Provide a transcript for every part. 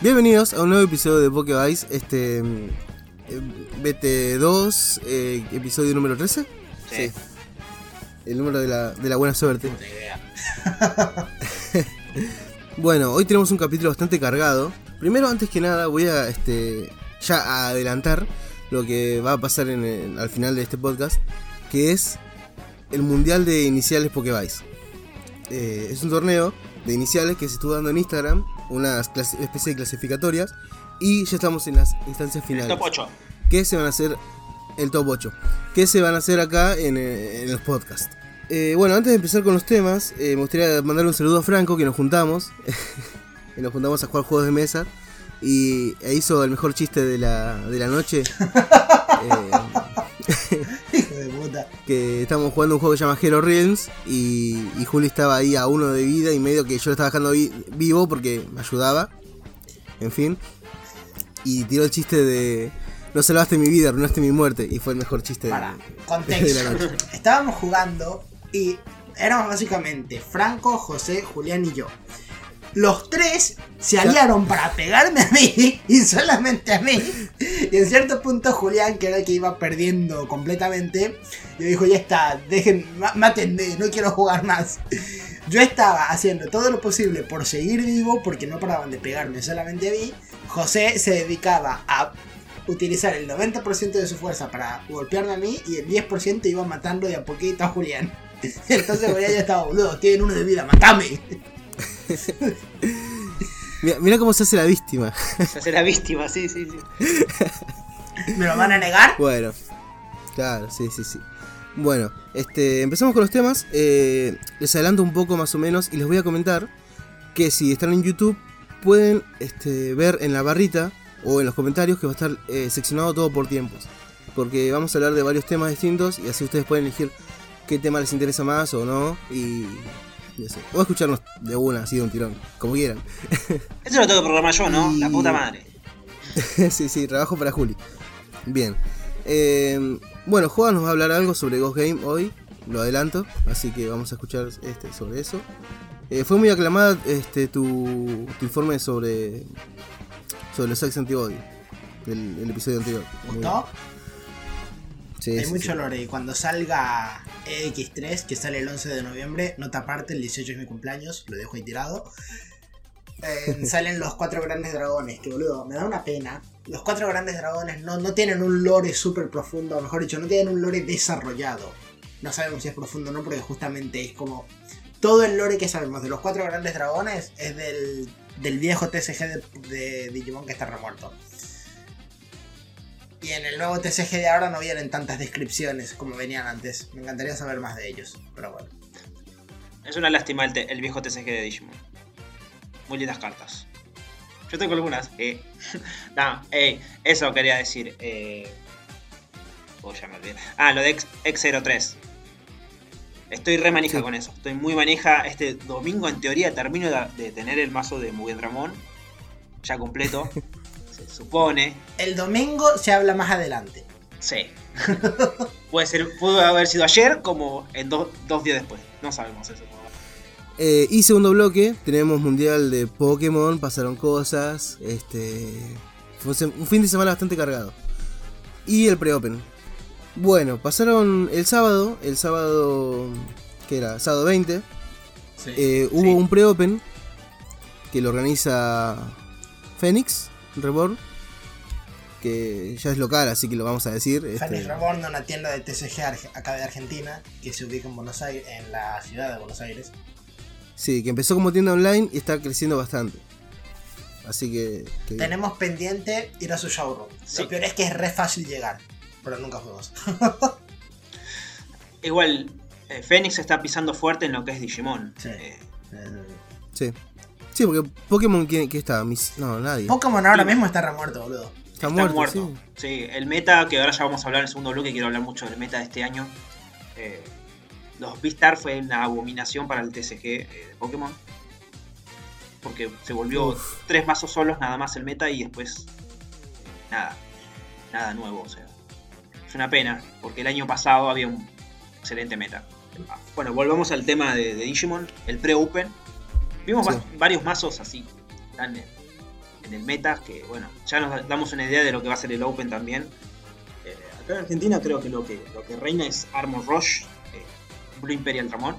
Bienvenidos a un nuevo episodio de Pokevice, este mm, eh, BT2, eh, episodio número 13. Sí. El número de la, de la buena suerte. Idea. Bueno, hoy tenemos un capítulo bastante cargado. Primero, antes que nada, voy a este, ya a adelantar lo que va a pasar en el- al final de este podcast, que es el Mundial de Iniciales Pokevice. Eh, es un torneo de iniciales que se estuvo dando en Instagram, unas especie de clasificatorias, y ya estamos en las instancias El finales. top 8. que se van a hacer el top 8, que se van a hacer acá en, eh, en los podcasts. Eh, bueno, antes de empezar con los temas, eh, me gustaría mandar un saludo a Franco, que nos juntamos, y nos juntamos a jugar juegos de mesa, y e hizo el mejor chiste de la, de la noche, eh, Hijo de puta. que estamos jugando un juego que se llama Hero Realms, y, y Juli estaba ahí a uno de vida, y medio que yo lo estaba dejando vi- vivo porque me ayudaba, en fin, y tiró el chiste de... No salvaste mi vida, arruinaste mi muerte. Y fue el mejor chiste de- Para, de la contexto. noche. Estábamos jugando y éramos básicamente Franco, José, Julián y yo. Los tres se aliaron para pegarme a mí y solamente a mí. Y en cierto punto Julián, que era el que iba perdiendo completamente, le dijo, ya está, dejen, má- mátenme, no quiero jugar más. Yo estaba haciendo todo lo posible por seguir vivo porque no paraban de pegarme solamente a mí. José se dedicaba a utilizar el 90% de su fuerza para golpearme a mí y el 10% iba matando de a poquito a Julián. Entonces Julián ya estaba, boludo, tienen uno de vida, matame. Mira, mira cómo se hace la víctima. Se hace la víctima, sí, sí, sí. ¿Me lo van a negar? Bueno, claro, sí, sí, sí. Bueno, este, empezamos con los temas. eh, les adelanto un poco más o menos y les voy a comentar que si están en YouTube pueden este, ver en la barrita o en los comentarios que va a estar eh, seccionado todo por tiempos. Porque vamos a hablar de varios temas distintos y así ustedes pueden elegir qué tema les interesa más o no. Y, y eso. O escucharnos de una, así de un tirón, como quieran. Eso lo tengo que programar yo, ¿no? Y- La puta madre. sí, sí, trabajo para Juli. Bien. Eh, bueno, Juan nos va a hablar algo sobre Ghost Game hoy, lo adelanto, así que vamos a escuchar este, sobre eso. Eh, fue muy aclamada este, tu, tu informe sobre, sobre los Sex Antibody, del, del episodio anterior. ¿Gustó? Sí, Hay sí, mucho sí. lore. Y cuando salga EX3, que sale el 11 de noviembre, nota aparte, el 18 es mi cumpleaños, lo dejo ahí tirado. Eh, salen los cuatro grandes dragones, que boludo, me da una pena. Los cuatro grandes dragones no, no tienen un lore súper profundo, o mejor dicho, no tienen un lore desarrollado. No sabemos si es profundo o no, porque justamente es como. Todo el lore que sabemos de los cuatro grandes dragones es del, del viejo TCG de, de Digimon que está remuerto. Y en el nuevo TCG de ahora no vienen tantas descripciones como venían antes. Me encantaría saber más de ellos, pero bueno. Es una lástima el, el viejo TCG de Digimon. Muy lindas cartas. Yo tengo algunas. Eh. no, ey, eso quería decir. Eh... Oh, ya me olvidé. Ah, lo de X- X03. Estoy re manija Sí. con eso. Estoy muy manija. Este domingo, en teoría, termino de, de tener el mazo de Mugen Ramón. Ya completo. se supone. El domingo se habla más adelante. Sí. Puede ser, pudo haber sido ayer como en do- dos días después. No sabemos eso. Eh, y segundo bloque, tenemos mundial de Pokémon, pasaron cosas, este fue un fin de semana bastante cargado. Y el pre-open. Bueno, pasaron el sábado, el sábado, que era? Sábado 20, Sí. eh, hubo Sí. un pre-open que lo organiza Phoenix Reborn, que ya es local, así que lo vamos a decir. este, Phoenix Reborn, una tienda de TCG acá de Argentina, que se ubica en Buenos Aires, en la ciudad de Buenos Aires. sí, que empezó como tienda online y está creciendo bastante. Así que... que- Tenemos pendiente ir a su showroom. Sí. Lo peor es que es re fácil llegar, pero nunca fuimos. Igual, eh, Fénix está pisando fuerte en lo que es Digimon. Sí. Eh, Sí. Sí, porque Pokémon, ¿quién, quién está? Mis- No, nadie. Pokémon ahora Sí. mismo está remuerto, boludo. Está, está muerto, muerto. sí. Sí, el meta, que ahora ya vamos a hablar en el segundo bloque, quiero hablar mucho del meta de este año. Eh, los Beastar fue una abominación para el TCG eh, de Pokémon. Porque se volvió Uf. tres mazos solos nada más el meta y después nada. Nada nuevo, o sea. Es una pena, porque el año pasado había un excelente meta. Bueno, volvamos al tema de, de Digimon, el pre-open. Vimos Sí. va- varios mazos así, en el meta, que bueno, ya nos damos una idea de lo que va a ser el Open también. Eh, acá en Argentina creo que lo que, lo que reina es Armor Rush, eh, Blue Imperial Ramón,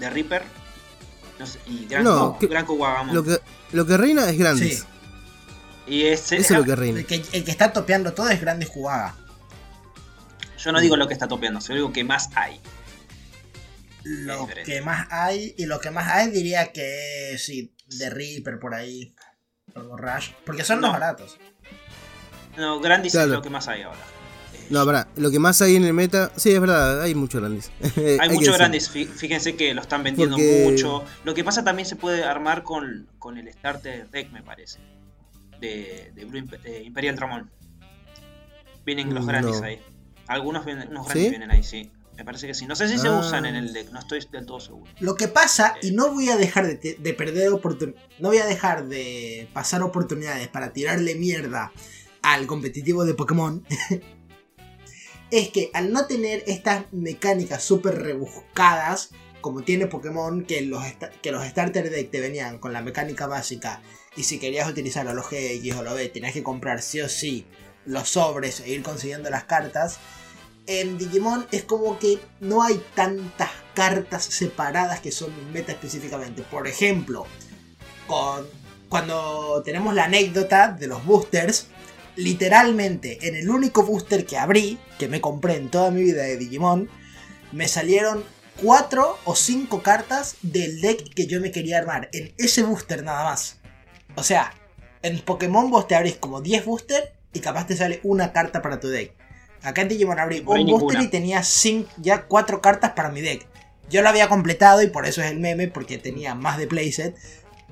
The Reaper no sé, y Gran, No, que-. Lo que, lo que reina es Grandis. Sí. Y ese- Eso es lo que reina. El que, el que está topeando todo es Grande Jugaga. yo no digo lo que está topeando, sino digo que más hay. Lo diferente. que más hay, y lo que más hay diría que sí, de Reaper por ahí. O Rush. Porque son los No. baratos. No, Grandis Claro. es lo que más hay ahora. No, pará, lo que más hay en el meta, sí, es verdad, hay muchos Grandis. Hay muchos grandes, fí- fíjense que lo están vendiendo Porque- mucho. Lo que pasa también se puede armar con, con el starter deck, me parece. De, de Blue Imperial Dramón. Vienen los Mm, grandes no. ahí. Algunos vienen, unos grandes ¿Sí? vienen ahí, sí. Me parece que sí. No sé si se Ah. usan en el deck, no estoy del todo seguro. Lo que pasa, y no voy a dejar de, perder oportunidades, no voy a dejar de pasar oportunidades para tirarle mierda al competitivo de Pokémon, es que al no tener estas mecánicas súper rebuscadas, como tiene Pokémon, que los, que los Starter Deck te venían con la mecánica básica, y si querías utilizar a los GX o los B, tenías que comprar sí o sí los sobres e ir consiguiendo las cartas, en Digimon es como que no hay tantas cartas separadas que son meta específicamente. Por ejemplo, con, cuando tenemos la anécdota de los boosters, literalmente en el único booster que abrí, que me compré en toda mi vida de Digimon, me salieron 4 o 5 cartas del deck que yo me quería armar. En ese booster nada más. O sea, en Pokémon vos te abrís como 10 booster y capaz te sale una carta para tu deck. Acá en Digimon abrí ahí un booster ninguna. y tenía cinco- ya 4 cartas para mi deck. Yo lo había completado y por eso es el meme, porque tenía más de playset.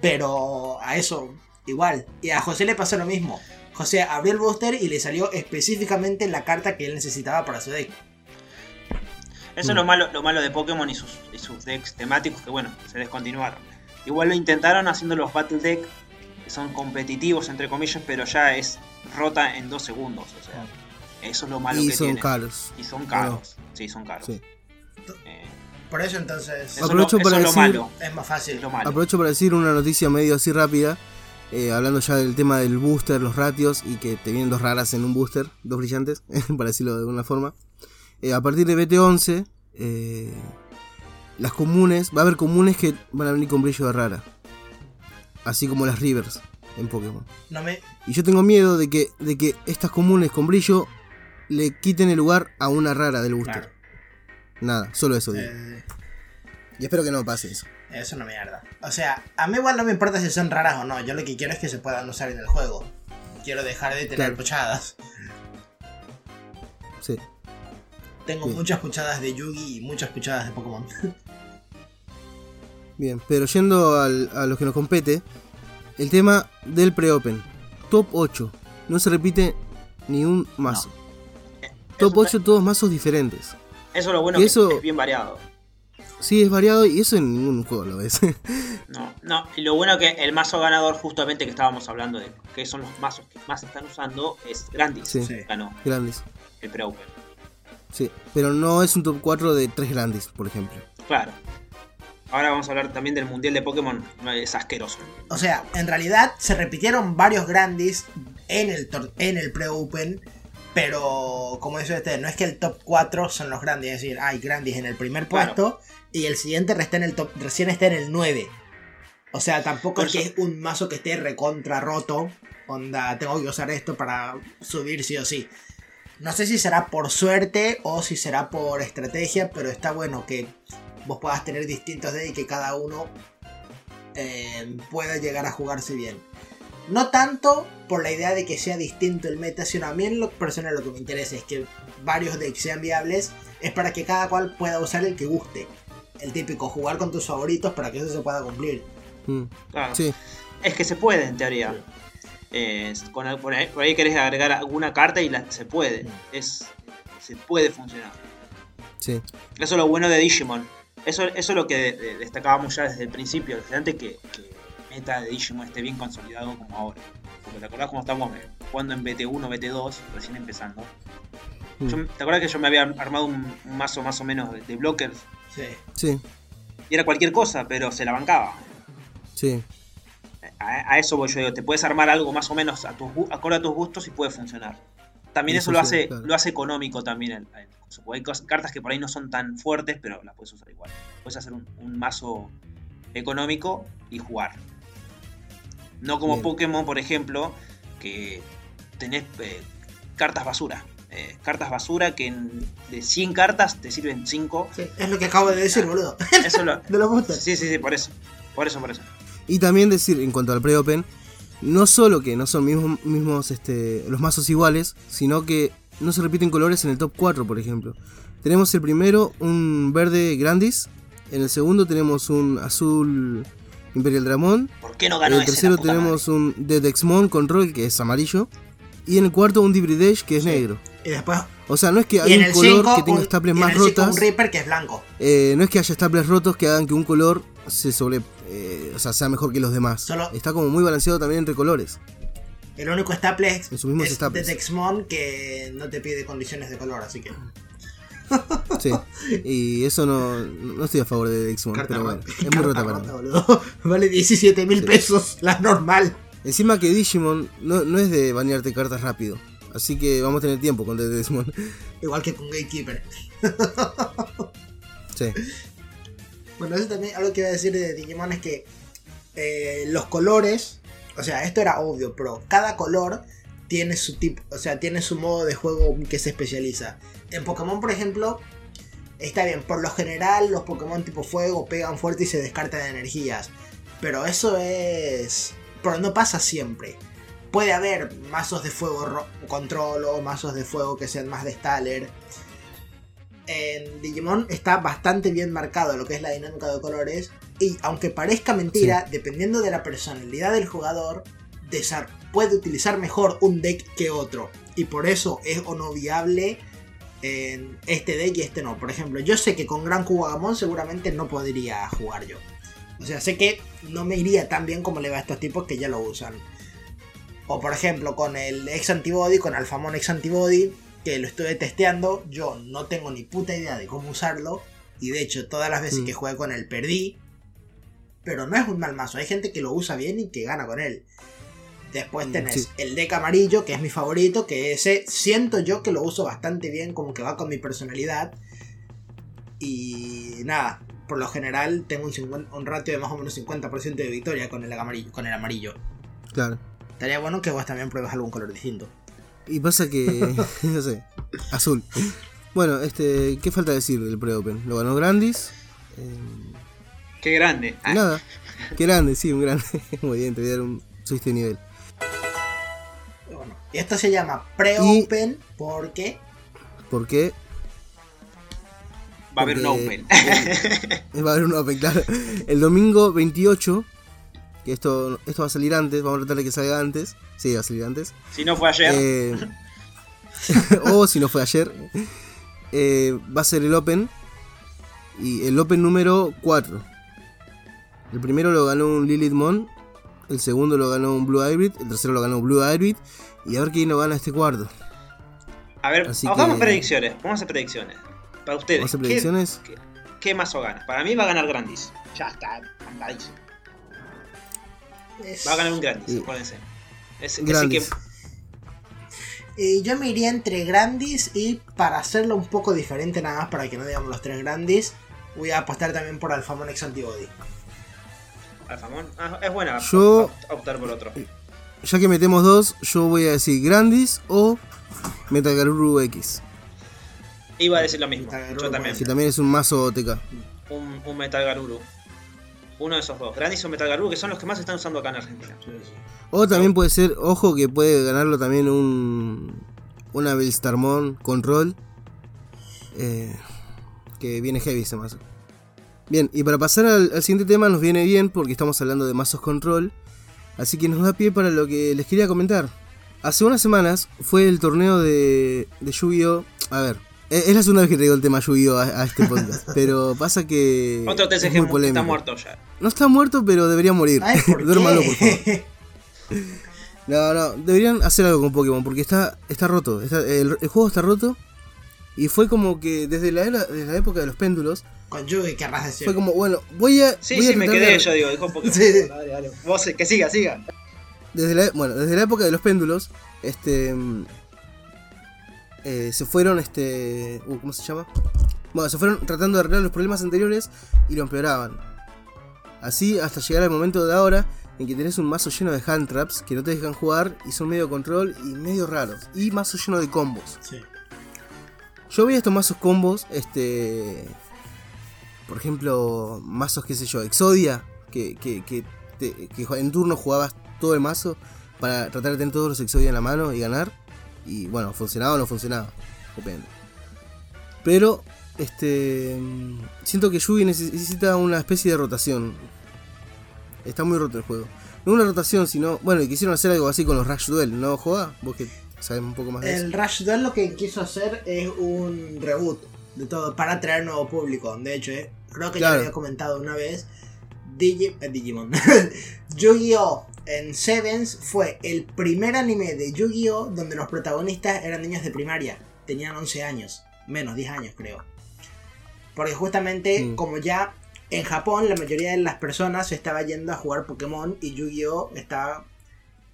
Pero a eso igual. Y a José le pasó lo mismo. José abrió el booster y le salió específicamente la carta que él necesitaba para su deck. Eso Mm. es lo malo, lo malo de Pokémon y sus, y sus decks temáticos que bueno, se descontinuaron. Igual lo intentaron haciendo los Battle Deck, que son competitivos entre comillas, pero ya es rota en dos segundos. O sea, eso es lo malo Y que son tiene. caros. Y son caros. Sí, son caros. Sí. Eh, Por eso entonces eso Aprovecho para eso es lo decir- malo. es más Es fácil. lo malo. Aprovecho para decir una noticia medio así rápida. eh, hablando ya del tema del booster, los ratios y que te vienen dos raras en un booster, dos brillantes, para decirlo de alguna forma. Eh, a partir de BT11, eh, las comunes, va a haber comunes que van a venir con brillo de rara. Así como las rivers en Pokémon. No me, Y yo tengo miedo de que, de que estas comunes con brillo le quiten el lugar a una rara del booster. Claro. Nada, solo eso digo. Eh, Y espero que no pase eso. es una mierda. O sea, a mí igual no me importa si son raras o no. Yo lo que quiero es que se puedan usar en el juego. Quiero dejar de tener Claro. puchadas. Sí. Tengo Bien. muchas puchadas de Yugi y muchas puchadas de Pokémon. Bien, pero yendo al- a lo que nos compete, el tema del pre-open. Top 8. No se repite ni un mazo. Top Eso, 8 todos mazos diferentes. eso es lo bueno y que eso- es bien variado. Sí, es variado y eso en ningún juego lo ves. No, no, y lo bueno que el mazo ganador, justamente que estábamos hablando de que son los mazos que más están usando, es Grandis. Sí. Sí. Ganó grandes. el pre-open. Sí, pero no es un top 4 de 3 grandes, por ejemplo. Claro. Ahora vamos a hablar también del mundial de Pokémon. Es asqueroso. O sea, en realidad se repitieron varios Grandis en el, en el pre-open. Pero, como dice usted, no es que el top 4 son los Grandis. Es decir, hay Grandis en el primer puesto y el siguiente resta en el top, recién está en el 9. O sea, tampoco es que es un mazo que esté recontra roto. Onda, tengo que usar esto para subir sí o sí. No sé si será por suerte o si será por estrategia, pero está bueno que vos puedas tener distintos decks y que cada uno eh, pueda llegar a jugarse bien. No tanto por la idea de que sea distinto el meta, sino a mí en lo personal lo que me interesa es que varios decks sean viables, es para que cada cual pueda usar el que guste. El típico, jugar con tus favoritos para que eso se pueda cumplir. Mm, Claro. Sí, Es que se puede, en teoría. Eh, con, por, ahí, por ahí querés agregar alguna carta y la- se puede. Mm. Es, se puede funcionar. sí. Eso es lo bueno de Digimon. Eso, eso es lo que de- de- destacábamos ya desde el principio, desde antes que, que meta de Digimon esté bien consolidado como ahora. Porque te acordás cómo estamos eh, jugando en BT1, BT2, recién empezando. Mm, Yo- ¿Te acuerdas que yo me había armado un, un mazo más o menos de, de blockers? Sí. Sí, Y era cualquier cosa, pero se la bancaba. sí. a, a eso voy yo, digo, te puedes armar algo más o menos a tus, acorde a tus gustos y puede funcionar. También Y eso lo hace, claro. lo hace económico también. el- el hay cartas que por ahí no son tan fuertes, pero las puedes usar igual. Puedes hacer un, un mazo económico y jugar. No como Bien. Pokémon, por ejemplo, que tenés eh, cartas basura. Eh, cartas basura que en- de 100 cartas te sirven 5. Sí, es lo que acabo de decir, boludo. Eso lo, De los boosters. sí, sí, sí, por eso. Por eso, por eso. Y también decir, en cuanto al pre-open, no solo que no son mismos, mismos este, los mazos iguales, sino que no se repiten colores en el top 4, por ejemplo. Tenemos el primero, un verde Grandis. En el segundo tenemos un azul Imperial Dramón. ¿Por qué no En ganó el ese? tercero puta tenemos un de Dexmon Control, que es amarillo. Y en el cuarto un Dibridesh, que es Sí. negro. Y después. O sea, no es que haya en un el color 5, que tenga staples un, en más el cinco rotas. un Reaper que es blanco. Eh, no es que haya staples rotos que hagan que un color se sobre, eh, o sea, sea mejor que los demás. Solo- Está como muy balanceado también entre colores. El único staple es, En sus mismos es de. Dexmon que no te pide condiciones de color, así que. Sí. Y eso no, no estoy a favor de Carta pero bueno, es muy rota para mí. boludo. Vale 17 mil pesos, la normal. Encima que Digimon no, no es de banearte cartas rápido. Así que vamos a tener tiempo con Dexmon. Igual que con Gatekeeper. Sí. Bueno, eso también algo que iba a decir de Digimon es que eh, los colores, o sea, esto era obvio, pero cada color tiene su tipo, o sea, tiene su modo de juego que se especializa. En Pokémon, por ejemplo, está bien, por lo general los Pokémon tipo fuego pegan fuerte y se descartan energías, pero eso es, pero no pasa siempre. Puede haber mazos de fuego ro- control o mazos de fuego que sean más de Staller en Digimon está bastante bien marcado lo que es la dinámica de colores. Y aunque parezca mentira, dependiendo de la personalidad del jugador, puede utilizar mejor un deck que otro. Y por eso es o no viable en este deck y este no. Por ejemplo, yo sé que con Gran Kuwagamon seguramente no podría jugar yo. O sea, sé que no me iría tan bien como le va a estos tipos que ya lo usan. O por ejemplo, con el Ex Antibody, con Alphamon Ex Antibody, que lo estuve testeando, yo no tengo ni puta idea de cómo usarlo. Y de hecho, todas las veces Mm. que jugué con él perdí. Pero no es un mal mazo, hay gente que lo usa bien y que gana con él. Después tenés sí. el deck amarillo, que es mi favorito, que ese siento yo que lo uso bastante bien, como que va con mi personalidad. Y nada, por lo general tengo un, 50 un ratio de más o menos 50% de victoria con el amarillo. Con el amarillo. Claro. Estaría bueno que vos también pruebes algún color distinto. Y pasa que, no sé, azul. Bueno, este, ¿qué falta decir del pre-open? Lo ganó Grandis. eh, Qué grande. Ah, Nada. Qué grande, sí, un grande. Muy bien, te voy a dar un subiste nivel. Esto se llama pre-open porque ¿Por qué? va a haber un porque- Open. Va a haber un Open, claro. El domingo 28, que esto, esto va a salir antes, vamos a tratar de que salga antes. Sí, va a salir antes. si no fue ayer, Eh, o si no fue ayer, eh, va a ser el Open. Y el Open número 4. El primero lo ganó un Lilith Mon. El segundo lo ganó un Blue Hybrid. El tercero lo ganó un Blue Hybrid. Y a ver quién lo gana este cuarto. a ver, así hagamos que- predicciones. Vamos a hacer predicciones. Para ustedes, Vamos a hacer ¿qué- predicciones. ¿qué, qué mazo gana? Para mí va a ganar Grandis. Ya está, andadísimo. es- Va a ganar un Grandis, Sí. acuérdense. Es, ese Grandis. que- Eh, yo me iría entre Grandis y para hacerlo un poco diferente nada más para que no digamos los tres Grandis, voy a apostar también por Alphamon X Antibody. Alfamón. Ah, es buena Yo- opt- optar por otro. Ya que metemos dos, yo voy a decir Grandis o Metagaruru X. Iba a decir lo mismo. Metal Garuru Yo también. Que también es un mazo OTK. Un, un Metal Garuru. Uno de esos dos. Grandis o Metal Garuru, que son los que más se están usando acá en Argentina. O también puede ser, ojo que puede ganarlo también un. Una Bellstarmon Control. Eh, que viene heavy ese mazo. Bien, y para pasar al, al siguiente tema nos viene bien porque estamos hablando de mazos control. Así que nos da pie para lo que les quería comentar. Hace unas semanas fue el torneo de, de Yu-Gi-Oh! A ver, e- es la segunda vez que traigo el tema Yu-Gi-Oh! A, a este podcast. pero pasa que. Otro es TCG muy mu- está muerto ya. No está muerto, pero debería morir. Ay, ¿por Duérmalo, por favor. No, no, deberían hacer algo con Pokémon porque está, está roto. está- el, el juego está roto Y fue como que desde la, era- desde la época de los péndulos, Con Yugi querrás decir. fue como, bueno, voy a. Sí, voy a sí, me quedé de- yo, digo, dijo un poco. Sí. Dale, dale. Vos, que siga, siga. Desde la, bueno, desde la época de los péndulos, este. mm, eh, se fueron, este. uh, ¿Cómo se llama? Bueno, se fueron tratando de arreglar los problemas anteriores y lo empeoraban. Así hasta llegar al momento de ahora en que tenés un mazo lleno de hand traps que no te dejan jugar y son medio control y medio raros. Y mazo lleno de combos. Sí. Yo veía estos mazos combos, este. Por ejemplo, mazos, qué sé yo, Exodia, que, que, que, que en turno jugabas todo el mazo para tratar de tener todos los Exodia en la mano y ganar. Y bueno, funcionaba o no funcionaba, depende. Pero, este. Siento que Yugi necesita una especie de rotación. Está muy roto el juego. No una rotación, sino. Bueno, quisieron hacer algo así con los Rush Duel, ¿no, Joa? Vos que sabes un poco más de eso. El Rush Duel lo que quiso hacer es un reboot de todo para atraer nuevo público. De hecho, eh, creo que ya había comentado una vez. Digi- eh, Digimon. Yu-Gi-Oh! en Sevens fue el primer anime de Yu-Gi-Oh! donde los protagonistas eran niños de primaria. Tenían 11 años. Menos, 10 años creo. Porque justamente, Mm. como ya en Japón, la mayoría de las personas se estaba yendo a jugar Pokémon y Yu-Gi-Oh! estaba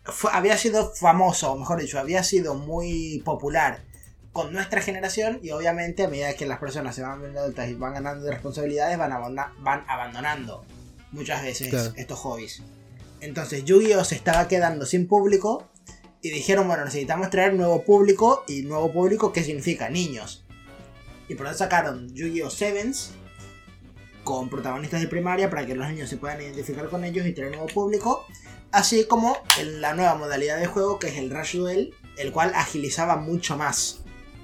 fue- había sido famoso, o mejor dicho, había sido muy popular con nuestra generación y obviamente a medida que las personas se van viendo adultas y van ganando de responsabilidades van, abona- van abandonando muchas veces Claro. estos hobbies. Entonces Yu-Gi-Oh se estaba quedando sin público y dijeron, bueno, necesitamos traer nuevo público y nuevo público, ¿qué significa? Niños. Y por eso sacaron Yu-Gi-Oh! Sevens con protagonistas de primaria para que los niños se puedan identificar con ellos y traer nuevo público. Así como en la nueva modalidad de juego que es el Rush Duel, el cual agilizaba mucho más.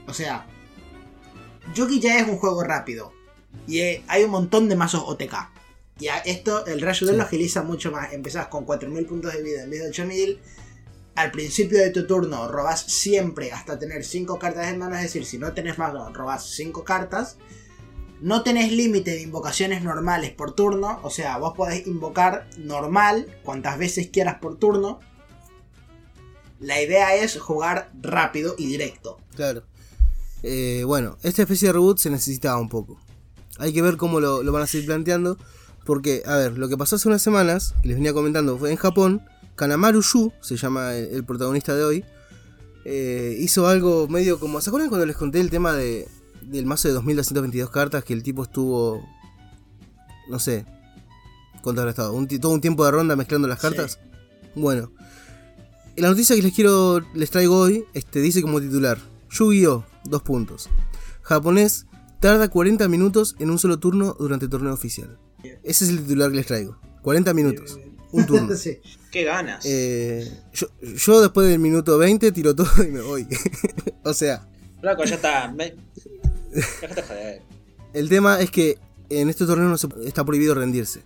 O sea, Yugi ya es un juego rápido. Y eh, hay un montón de mazos OTK. Y esto, el Rush Duel Sí. lo agiliza mucho más. Empezás con 4000 puntos de vida en vez de 8000. Al principio de tu turno robas siempre hasta tener 5 cartas en mano. Es decir, si no tenés mazo, robas 5 cartas. No tenés límite de invocaciones normales por turno. O sea, vos podés invocar normal cuantas veces quieras por turno. La idea es jugar rápido y directo. Claro. Eh, bueno, esta especie de reboot se necesitaba un poco. Hay que ver cómo lo, van a seguir planteando. Porque, a ver, lo que pasó hace unas semanas, que les venía comentando, fue en Japón. Kanamaru Yu, se llama el, el protagonista de hoy. eh, hizo algo medio como. ¿Se acuerdan cuando les conté el tema de, del mazo de 2222 cartas? Que el tipo estuvo. No sé. ¿Cuánto habrá estado? Un todo un tiempo de ronda mezclando las Sí. cartas. Bueno. La noticia que les quiero. les traigo hoy. Este dice como titular. Yu-Gi-Oh! Dos puntos. Japonés tarda 40 minutos en un solo turno durante el torneo oficial. Ese es el titular que les traigo. 40 minutos. Un turno. Sí. Qué ganas. Eh, yo, yo después del minuto 20 tiro todo y me voy. o sea, Flaco, ya está. Me... Déjate joder. el tema es que en este torneo no se- está prohibido rendirse.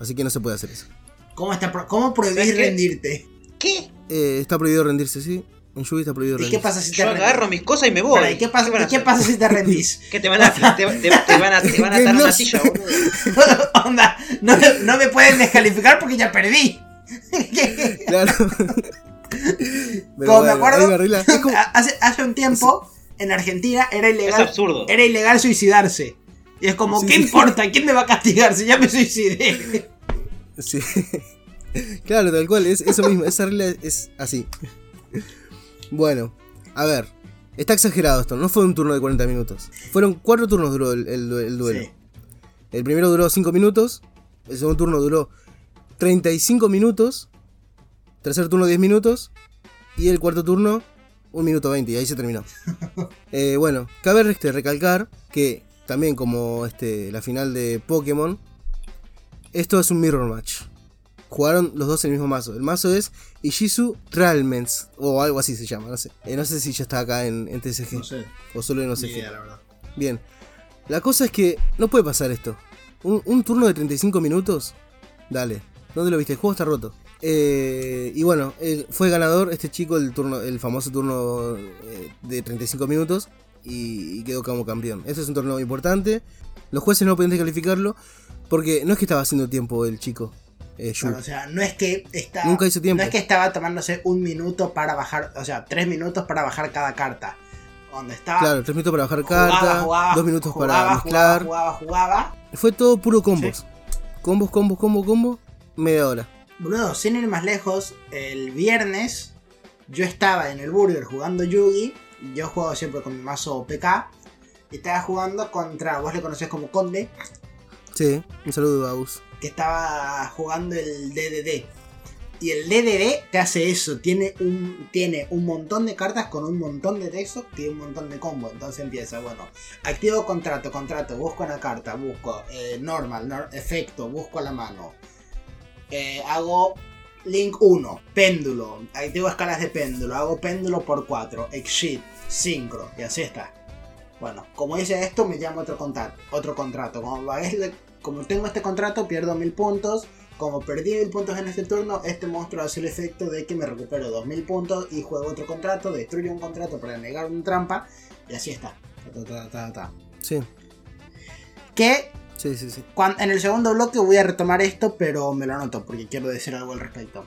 Así que no se puede hacer eso. ¿Cómo, está pro- ¿Cómo prohibir rendirte? ¿Qué? Eh, está prohibido rendirse, sí. En Yugi está prohibido ¿Y rendirse. qué pasa si te Yo rendís? agarro mis cosas y me voy. ¿y qué pasa, ¿y qué pasa si te rendís? ¿Qué te van a, te, te- te van a, te van a atar a una silla, boludo? Onda, no, no me pueden descalificar porque ya perdí. Claro. Pero Como me acuerdo, hace, hace un tiempo en Argentina era Es ilegal, absurdo. era ilegal suicidarse. Y es como, Sí, ¿qué sí. importa? ¿Quién me va a castigar si ya me suicidé? Sí. claro, tal cual, es eso mismo, esa regla es así. Bueno, a ver, está exagerado esto, no fue un turno de 40 minutos. Fueron cuatro turnos duró el, el due- el duelo. Sí. El primero duró 5 minutos, el segundo turno duró 35 minutos, tercer turno 10 minutos y el cuarto turno 1 minuto 20 y ahí se terminó. Eh, bueno, cabe este, recalcar que también como este, la final de Pokémon, esto es un mirror match. Jugaron los dos en el mismo mazo. El mazo es Ishizu Tralmens o algo así se llama, no sé. Eh, no sé si ya está acá en, en TCG No sé, o solo en OCG. idea, la verdad. Bien. La cosa es que no puede pasar esto. Un, un turno de 35 minutos. Dale. ¿Dónde lo viste? El juego está roto. Eh, y bueno, eh, fue ganador este chico el turno, el famoso turno eh, de 35 minutos. Y, y quedó como campeón. Este es un torneo importante. Los jueces no pueden descalificarlo. Porque no es que estaba haciendo tiempo el chico. Yu. Claro, o sea, no es que está, Nunca hizo tiempo. No es que estaba tomándose un minuto para bajar, o sea, tres minutos para bajar cada carta. Donde estaba. Claro, tres minutos para bajar jugaba, carta, jugaba, dos minutos jugaba, para mezclar. Jugaba, jugaba, jugaba. Fue todo puro combos. Combos, combos, combo, combo, media hora. Boludo, sin ir más lejos, el viernes yo estaba en el Burger jugando Yugi. Yo juego siempre con mi mazo PK. Y estaba jugando contra, vos le conocés como Conde, Sí, un saludo a Agus. que estaba jugando el DDD. Y el DDD te hace eso, tiene un, tiene un montón de cartas con un montón de texto, tiene un montón de combo. Entonces empieza, bueno, activo contrato, contrato, busco una carta, busco eh, normal, nor- efecto, busco a la mano. Eh, hago link 1, péndulo, activo escalas de péndulo, hago péndulo por 4, exit, sincro, y así está. Bueno, como dice esto, me llamo otro contrato. Otro contrato. Como, como tengo este contrato, pierdo mil puntos. Como perdí mil puntos en este turno, este monstruo hace el efecto de que me recupero 2000 puntos y juego otro contrato, destruyo un contrato para negar una trampa, y así está. Ta, ta, ta, ta, ta. Sí, Que sí, sí, sí. cuan- en el segundo bloque voy a retomar esto, pero me lo anoto porque quiero decir algo al respecto.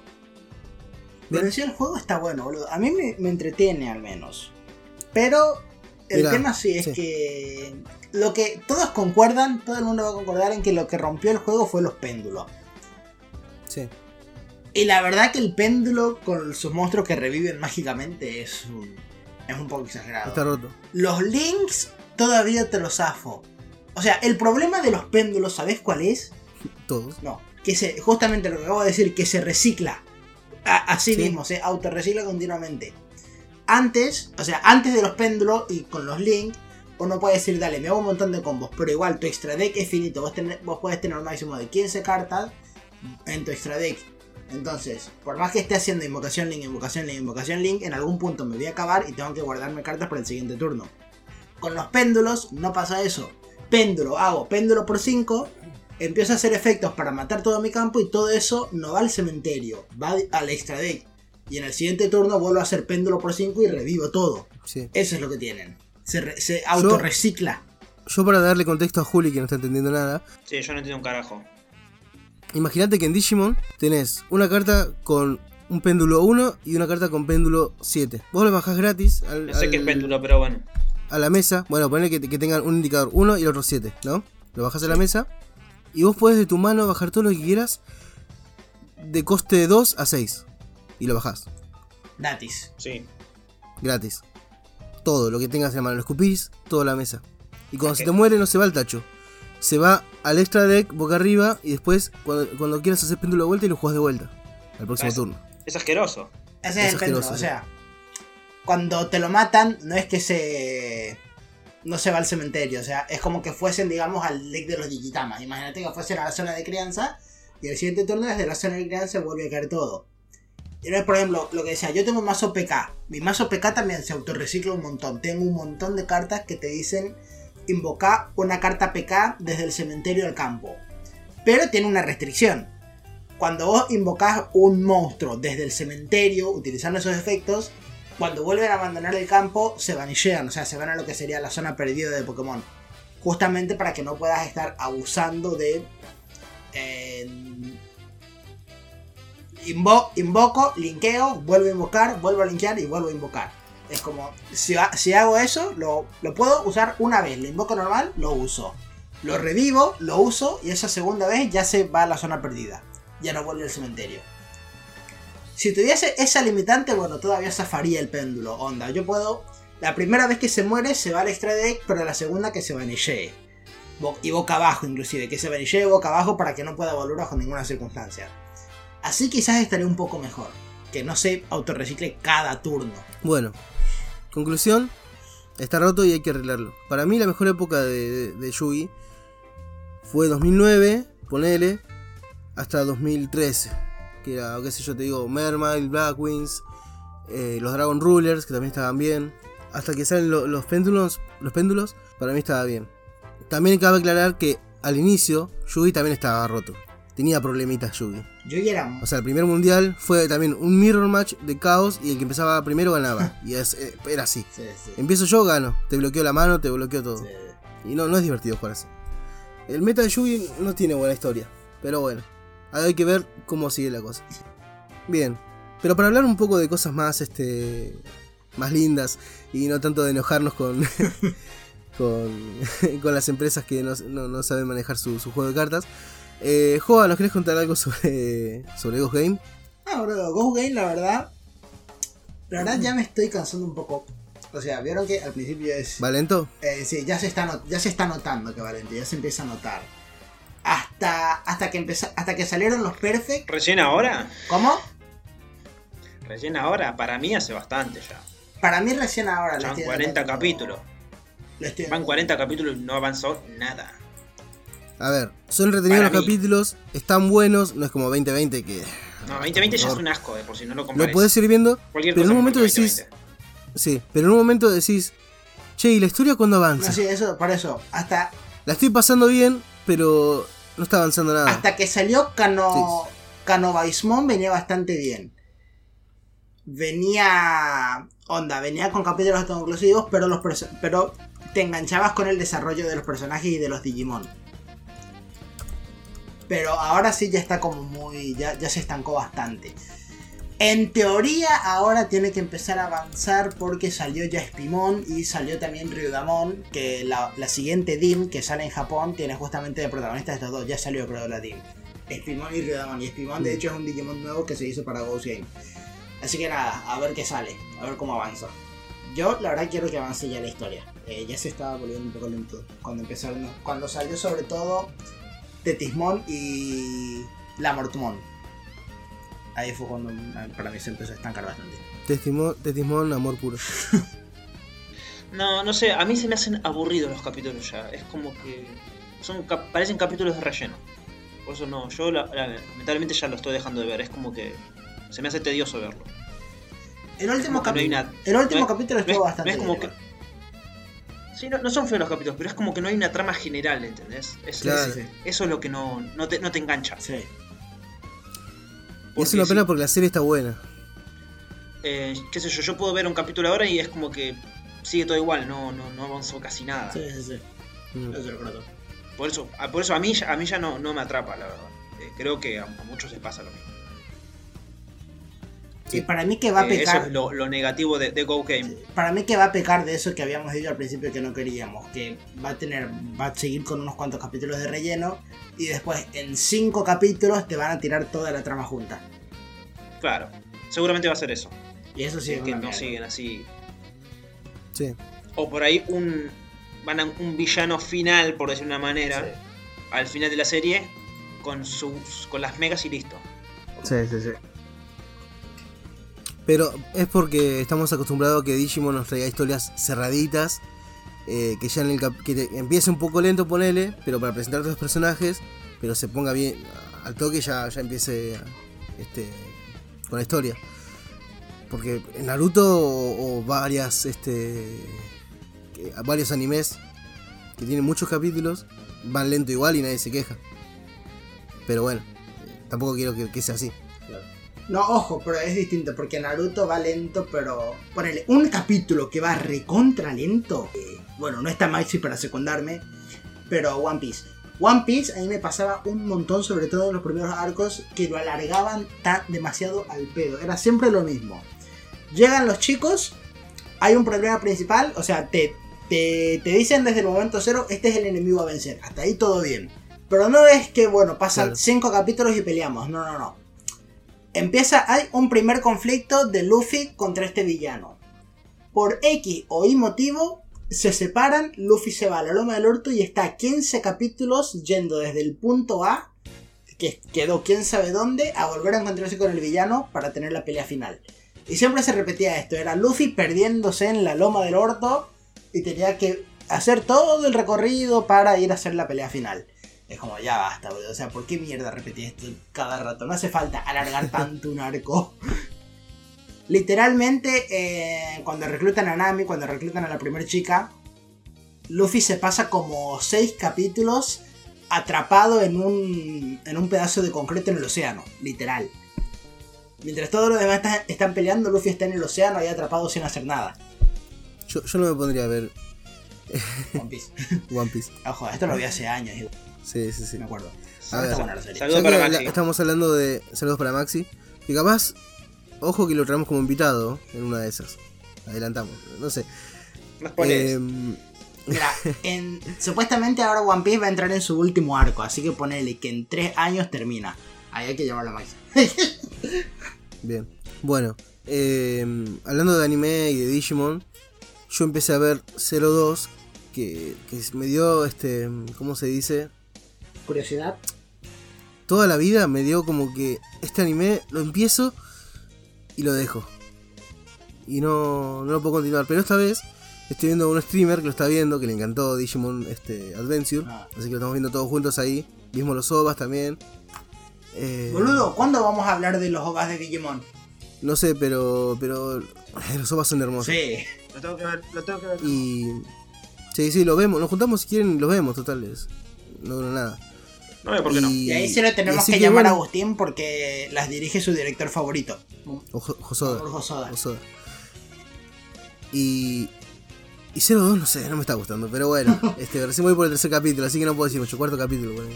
Pero sí el juego está bueno, boludo. A mí me, me entretiene al menos. Pero el Mirá, tema sí es sí. que lo que todos concuerdan, todo el mundo va a concordar en que lo que rompió el juego fue los péndulos. Sí. Y la verdad que el péndulo con sus monstruos que reviven mágicamente es un, es un poco exagerado. Está roto. Los links todavía te los zafo. O sea, el problema de los péndulos, ¿sabes cuál es? Todos. No, que se, justamente lo que acabo de decir, que se recicla a, a sí, Sí. mismo, se autorrecicla continuamente. Antes, o sea, antes de los péndulos y con los links, uno puede decir, dale, me hago un montón de combos, pero igual tu extra deck es finito, vos, tenés- vos puedes tener un máximo de 15 cartas en tu extra deck. Entonces, por más que esté haciendo invocación link, invocación link, invocación link, en algún punto me voy a acabar y tengo que guardarme cartas para el siguiente turno. Con los péndulos no pasa eso. Péndulo, hago péndulo por 5, empiezo a hacer efectos para matar todo mi campo y todo eso no va al cementerio, va al extra deck. Y en el siguiente turno vuelvo a hacer péndulo por 5 y revivo todo. Sí. Eso es lo que tienen. Se, re- se autorrecicla. Yo para darle contexto a Juli que no está entendiendo nada, Sí, yo no entiendo un carajo. imagínate que en Digimon tenés una carta con un péndulo 1 y una carta con péndulo 7. Vos lo bajás gratis al- No sé qué es al- péndulo, pero bueno. A la mesa. Bueno, ponele que, que tengan un indicador 1 y el otro 7, ¿no? Lo bajás a la mesa y vos podés de tu mano bajar todo lo que quieras de coste 2 a 6. Y lo bajás, Gratis. Sí. gratis. Todo lo que tengas en la mano, lo escupís, toda la mesa. Y cuando se te muere no se va al tacho. Se va al extra deck, boca arriba, y después cuando, cuando quieras hacer péndulo de vuelta y lo jugás de vuelta. Al próximo Es- turno. Es asqueroso. Ese es, Es el péndulo. asqueroso, O sí. sea, cuando te lo matan, no es que se. No se va al cementerio. O sea, es como que fuesen, digamos, al deck de los Digitamas. Imagínate que fuesen a la zona de crianza. Y el siguiente turno, desde la zona de crianza, vuelve a caer todo. Es, por ejemplo, lo que decía, yo tengo un mazo PK. Mi mazo PK también se autorrecicla un montón. Tengo un montón de cartas que te dicen invocar una carta PK desde el cementerio al campo. Pero tiene una restricción. Cuando vos invocás un monstruo desde el cementerio utilizando esos efectos, cuando vuelven a abandonar el campo se vanillean, o sea, se van a lo que sería la zona perdida de Pokémon. Justamente para que no puedas estar abusando de... eh, invo- invoco, linkeo, vuelvo a invocar, vuelvo a linkear y vuelvo a invocar. Es como, si, si hago eso, lo, lo puedo usar una vez, lo invoco normal, lo uso. Lo revivo, lo uso y esa segunda vez ya se va a la zona perdida. Ya no vuelve al cementerio. Si tuviese esa limitante, bueno, todavía zafaría el péndulo. Onda, yo puedo. La primera vez que se muere se va al extra deck, pero la segunda que se vanillee. Y boca abajo, inclusive, que se vanillee boca abajo para que no pueda volver bajo ninguna circunstancia. Así quizás estaría un poco mejor. Que no se autorrecicle cada turno. Bueno, conclusión, está roto y hay que arreglarlo. Para mí la mejor época de, de, de Yugi fue 2009, ponele, hasta 2013. Que era, qué sé yo, te digo, Mermaid, Blackwings, eh, los Dragon Rulers, que también estaban bien. Hasta que salen lo- los péndulos, los péndulos, para mí estaba bien. También cabe aclarar que al inicio Yugi también estaba roto. Tenía problemitas Yugi. Ya era. O sea, el primer mundial fue también un mirror match de caos y el que empezaba primero ganaba. Y es- eh, era así. Sí, sí, Empiezo yo, gano. Te bloqueo la mano, te bloqueo todo. sí. Y no, no es divertido jugar así. El meta de Yugi no tiene buena historia. Pero bueno, hay que ver cómo sigue la cosa. Bien, pero para hablar un poco de cosas más este más lindas y no tanto de enojarnos con, con, con las empresas que no, no- no saben manejar su, su juego de cartas. Eh, Joa, ¿nos querés contar algo sobre, sobre Ghost Game? Ah, bro, Go Game, la verdad. La verdad ya me estoy cansando un poco. O sea, vieron que al principio es. ¿Va lento? Eh, sí, ya se, está ya se está notando que Valente, ya se empieza a notar. Hasta, hasta, que empeza- hasta que salieron los Perfect. ¿Recién ahora? ¿Cómo? Recién ahora, para mí hace bastante ya. Para mí recién ahora Van estoy 40 dando- capítulos. Van dando- 40 capítulos y no avanzó nada. A ver, son entretenidos Para los mí. capítulos, están buenos, no es como 2020 que No, 2020 ya es un asco, de por si no lo lo compares. podés ir viendo, Cualquier pero en un momento mejor que decís, 2020. sí, pero en un momento decís, che, ¿y la historia cuándo avanza? No, sí, eso, por eso. Hasta, La estoy pasando bien, pero no está avanzando nada. hasta que salió Cano, Canovaismón venía bastante bien. Venía. Onda, venía con capítulos autoconclusivos, pero, los pero te enganchabas con el desarrollo de los personajes y de los Digimon. Pero ahora sí ya está como muy. Ya, ya se estancó bastante. En teoría, ahora tiene que empezar a avanzar porque salió ya Spimon y salió también Ryudamon. Que la, la siguiente DIM que sale en Japón tiene justamente de protagonista estos dos. Ya salió, creo, la DIM. Spimon y Ryudamon. Y Spimon, de hecho, es un Digimon nuevo que se hizo para Ghost Game. Así que nada, a ver qué sale, a ver cómo avanza. Yo, la verdad, quiero que avance ya la historia. Eh, ya se estaba volviendo un poco lento cuando empezaron. Cuando salió, sobre todo, Tetismon y Lamortumon. Ahí fue cuando mm, para mí se empezó a estancar bastante. Testimón, testimón, amor puro. No, no sé, a mí se me hacen aburridos los capítulos ya. Es como que. son cap- parecen capítulos de relleno. Por eso no, yo la- la- lamentablemente ya lo estoy dejando de ver. Es como que se me hace tedioso verlo. El último, que no hay capi- una- el último no es- capítulo no es- estuvo no bastante es como bien, que- Sí, no, no son feos los capítulos, pero es como que no hay una trama general, ¿entendés? Es- Claro. es- eso es lo que no, no, te, no te engancha. Sí. Y es una Porque pena sí, porque la serie está buena. eh, qué sé yo, yo puedo ver un capítulo ahora y es como que sigue todo igual, no, no, no avanzó casi nada. Sí, sí, sí. Mm. Eso lo. Por eso, a- por eso a mí, ya- a mí ya no, no me atrapa, la verdad. Eh, creo que a, a muchos les pasa lo mismo. Sí. Y para mí que va a Eh, eso pecar. es lo, lo negativo de, de Go Game. Para mí que va a pecar de eso que habíamos dicho al principio que no queríamos, que va a tener, va a seguir con unos cuantos capítulos de relleno y después en cinco capítulos te van a tirar toda la trama junta. Claro, seguramente va a ser eso. Y eso sí es que no mierda. siguen así. Sí. O por ahí un, van a un villano final, por decir una manera, Sí. al final de la serie, con sus con las megas y listo. Sí, sí, sí. Pero es porque estamos acostumbrados a que Digimon nos traiga historias cerraditas. Eh, que ya en el que empiece un poco lento, ponele, pero para presentar a los personajes, pero se ponga bien al toque ya, ya empiece este, con la historia. Porque en Naruto o, varias este varios animes que tienen muchos capítulos van lento igual y nadie se queja. Pero bueno, tampoco quiero que, que sea así. No, ojo, pero es distinto porque Naruto va lento, pero ponele un capítulo que va recontra lento. eh, bueno, no está Maxi para secundarme, pero One Piece. One Piece a mí me pasaba un montón, sobre todo en los primeros arcos, que lo alargaban tan demasiado al pedo. Era siempre lo mismo. Llegan los chicos, hay un problema principal, o sea, te, te, te dicen desde el momento cero, este es el enemigo a vencer. Hasta ahí todo bien. Pero no es que, bueno, pasan Claro. cinco capítulos y peleamos. No, no, no. Empieza, hay un primer conflicto de Luffy contra este villano. Por X o Y motivo, se separan, Luffy se va a la loma del orto y está 15 capítulos yendo desde el punto A, que quedó quién sabe dónde, a volver a encontrarse con el villano para tener la pelea final. Y siempre se repetía esto, era Luffy perdiéndose en la loma del orto y tenía que hacer todo el recorrido para ir a hacer la pelea final. Es como, ya basta, boludo. O sea, ¿por qué mierda repetir esto cada rato? No hace falta alargar tanto un arco. Literalmente, eh, cuando reclutan a Nami, cuando reclutan a la primera chica, Luffy se pasa como seis capítulos atrapado en un, en un pedazo de concreto en el océano, literal. Mientras todos los demás está- están peleando, Luffy está en el océano ahí atrapado sin hacer nada. Yo, yo no me pondría a ver One Piece. One Piece. Ojo, esto lo vi hace años, Sí, sí, sí. me acuerdo. A ver, está buena la serie. Saludos para la- Maxi. estamos hablando de saludos para Maxi. Que capaz, ojo que lo traemos como invitado en una de esas. adelantamos, no sé. No spoilees. Em, Mira, en- supuestamente ahora One Piece va a entrar en su último arco, así que ponele que en tres años termina. Ahí hay que llevarlo a máximo. Bien. Bueno, eh, hablando de anime y de Digimon, yo empecé a ver 02, que, que me dio, este, ¿cómo se dice? Curiosidad. Toda la vida me dio como que este anime lo empiezo y lo dejo. Y no, no lo puedo continuar. Pero esta vez estoy viendo a un streamer que lo está viendo, que le encantó Digimon este, Adventure. Ah. Así que lo estamos viendo todos juntos ahí. Vimos los OVAs también. Eh, Boludo, ¿cuándo vamos a hablar de los OVAs de Digimon? No sé, pero, pero los OVAs son hermosos. Sí. Lo tengo que ver, lo tengo que ver. Y. Sí, sí, lo vemos. Nos juntamos si quieren los vemos, totales. No dura nada. No veo por qué no. Y ahí se lo tenemos que, llamar a bueno, Agustín porque las dirige su director favorito. o Josoda. Hosoda. Y. Y 02 no sé, no me está gustando, pero bueno, este, recién voy por el tercer capítulo, así que no puedo decir mucho, cuarto capítulo. bueno.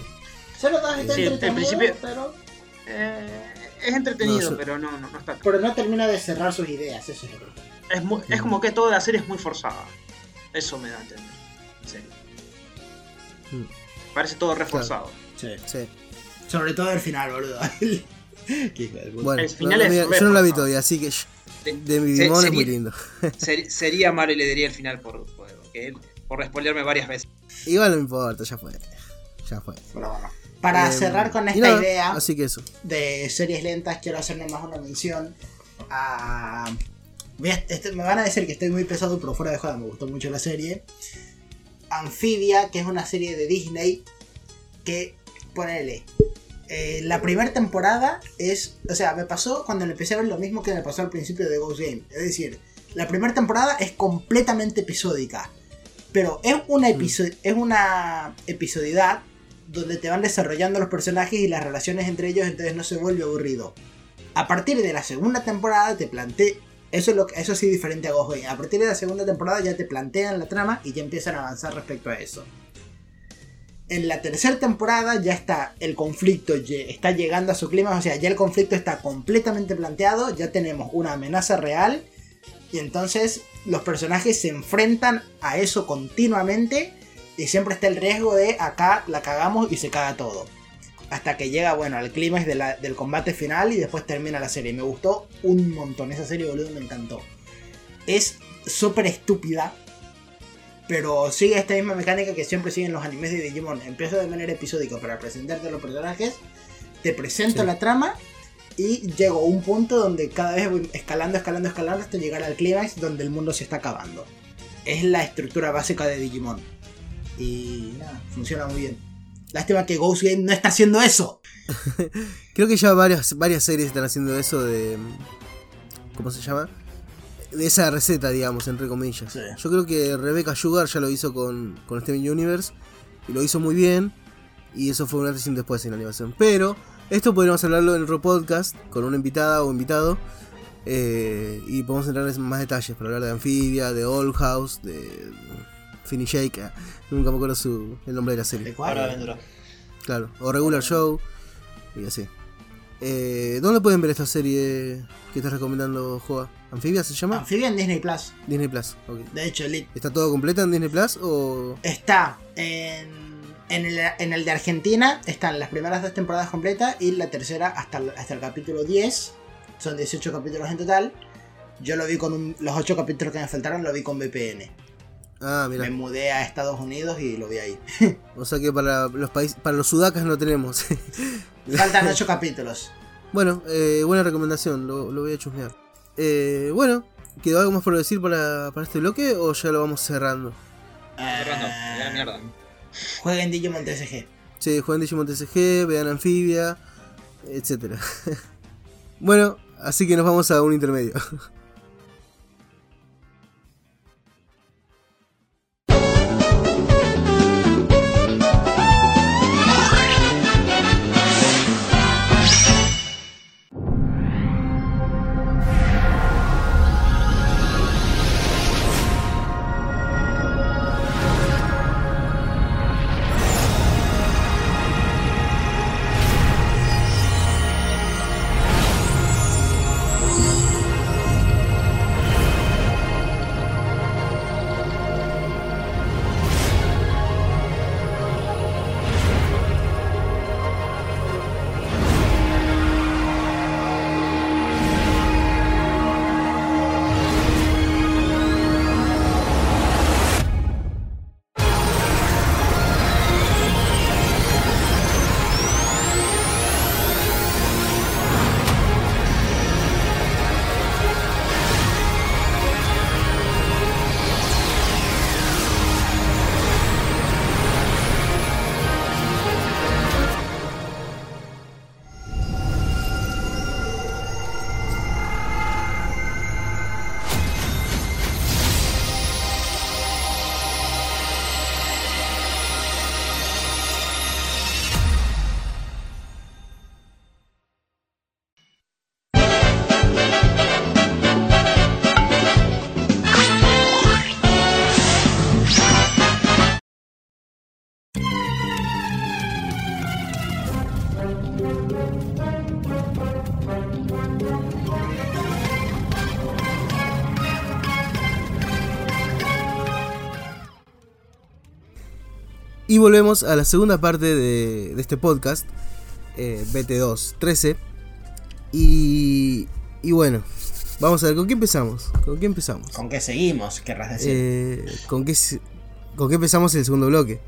Solo dos está Sí, entretenido, principio- pero, Eh, es entretenido, No, yo- pero no, no, no está. pero no termina de cerrar sus ideas, eso es lo que Es, muy- es como que toda la serie es muy forzada. Eso me da a entender. En serio. Mm. Parece todo reforzado. Sí. Sí. Sobre todo el final, boludo. Bueno, El final no, es mira, yo no la vi todavía, así que De- mi se- es sería- muy lindo. ser- sería malo y le diría el final por, por, por varias veces. Igual no me importa, ya fue. Ya fue. Pero bueno. Para Eh, cerrar con esta nada, idea Así que eso. de series lentas, quiero hacer nomás una mención a- este- me van a decir que estoy muy pesado, pero fuera de joda, me gustó mucho la serie. Amphibia, que es una serie de Disney que, ponele, eh, la primera temporada es, o sea, me pasó cuando le empecé a ver lo mismo que me pasó al principio de Ghost Game. Es decir, la primera temporada es completamente episódica, pero es una, episo- es una episodidad donde te van desarrollando los personajes y las relaciones entre ellos, entonces no se vuelve aburrido. A partir de la segunda temporada te plantea... Eso, es lo, que- eso sí diferente a Ghost Game. A partir de la segunda temporada ya te plantean la trama y ya empiezan a avanzar respecto a eso. En la tercera temporada ya está el conflicto, está llegando a su clima, o sea, ya el conflicto está completamente planteado, ya tenemos una amenaza real y entonces los personajes se enfrentan a eso continuamente y siempre está el riesgo de acá la cagamos y se caga todo. Hasta que llega, bueno, al clímax de la- del combate final y después termina la serie. Me gustó un montón, esa serie, boludo, me encantó. Es súper estúpida, pero sigue esta misma mecánica que siempre siguen los animes de Digimon. Empiezo de manera episódica para presentarte a los personajes, te presento Sí. la trama y llego a un punto donde cada vez voy escalando, escalando, escalando hasta llegar al clímax donde el mundo se está acabando. Es la estructura básica de Digimon. Y nada, funciona muy bien. Lástima que Ghost Game no está haciendo eso. Creo que ya varias, varias series están haciendo eso de. ¿Cómo se llama? De esa receta, digamos, entre comillas. Sí. Yo creo que Rebecca Sugar ya lo hizo con, con Steven Universe. Y lo hizo muy bien. Y eso fue un antes y un después en la animación. Pero esto podríamos hablarlo en otro podcast con una invitada o invitado. eh, y podemos entrar en más detalles para hablar de Amphibia, de Old House, de Finny Shake. ah, Nunca me acuerdo su, el nombre de la serie. Claro, o Regular Show y así. Eh, ¿Dónde pueden ver esta serie que estás recomendando, Joa? ¿Anfibia se llama? Amphibia en Disney Plus. Disney Plus, ok. De hecho, Elite ¿Está todo completa en Disney Plus o...? está en, en, el, en el de Argentina. Están las primeras dos temporadas completas y la tercera hasta, el- hasta el capítulo 10. Son 18 capítulos en total. Yo lo vi con un- los 8 capítulos que me faltaron, lo vi con VPN. Ah, mira. Me mudé a Estados Unidos y lo vi ahí. O sea que para los países, para los sudacas no tenemos. Faltan 8 capítulos. bueno, eh, buena recomendación, lo, lo voy a chusmear. Eh, bueno, ¿quedó algo más por decir para, para este bloque o ya lo vamos cerrando? Cerrando, Eh, ya mierda. Jueguen Digimon TCG. Sí, jueguen Digimon TCG, vean Anfibia, etcétera. bueno, así que nos vamos a un intermedio. Y volvemos a la segunda parte de, de este podcast, eh, BT2 13. Y, y bueno, vamos a ver, ¿con qué empezamos? ¿Con qué empezamos? ¿Con qué seguimos? Querrás decir. Eh, ¿con, qué, ¿Con qué empezamos el segundo bloque?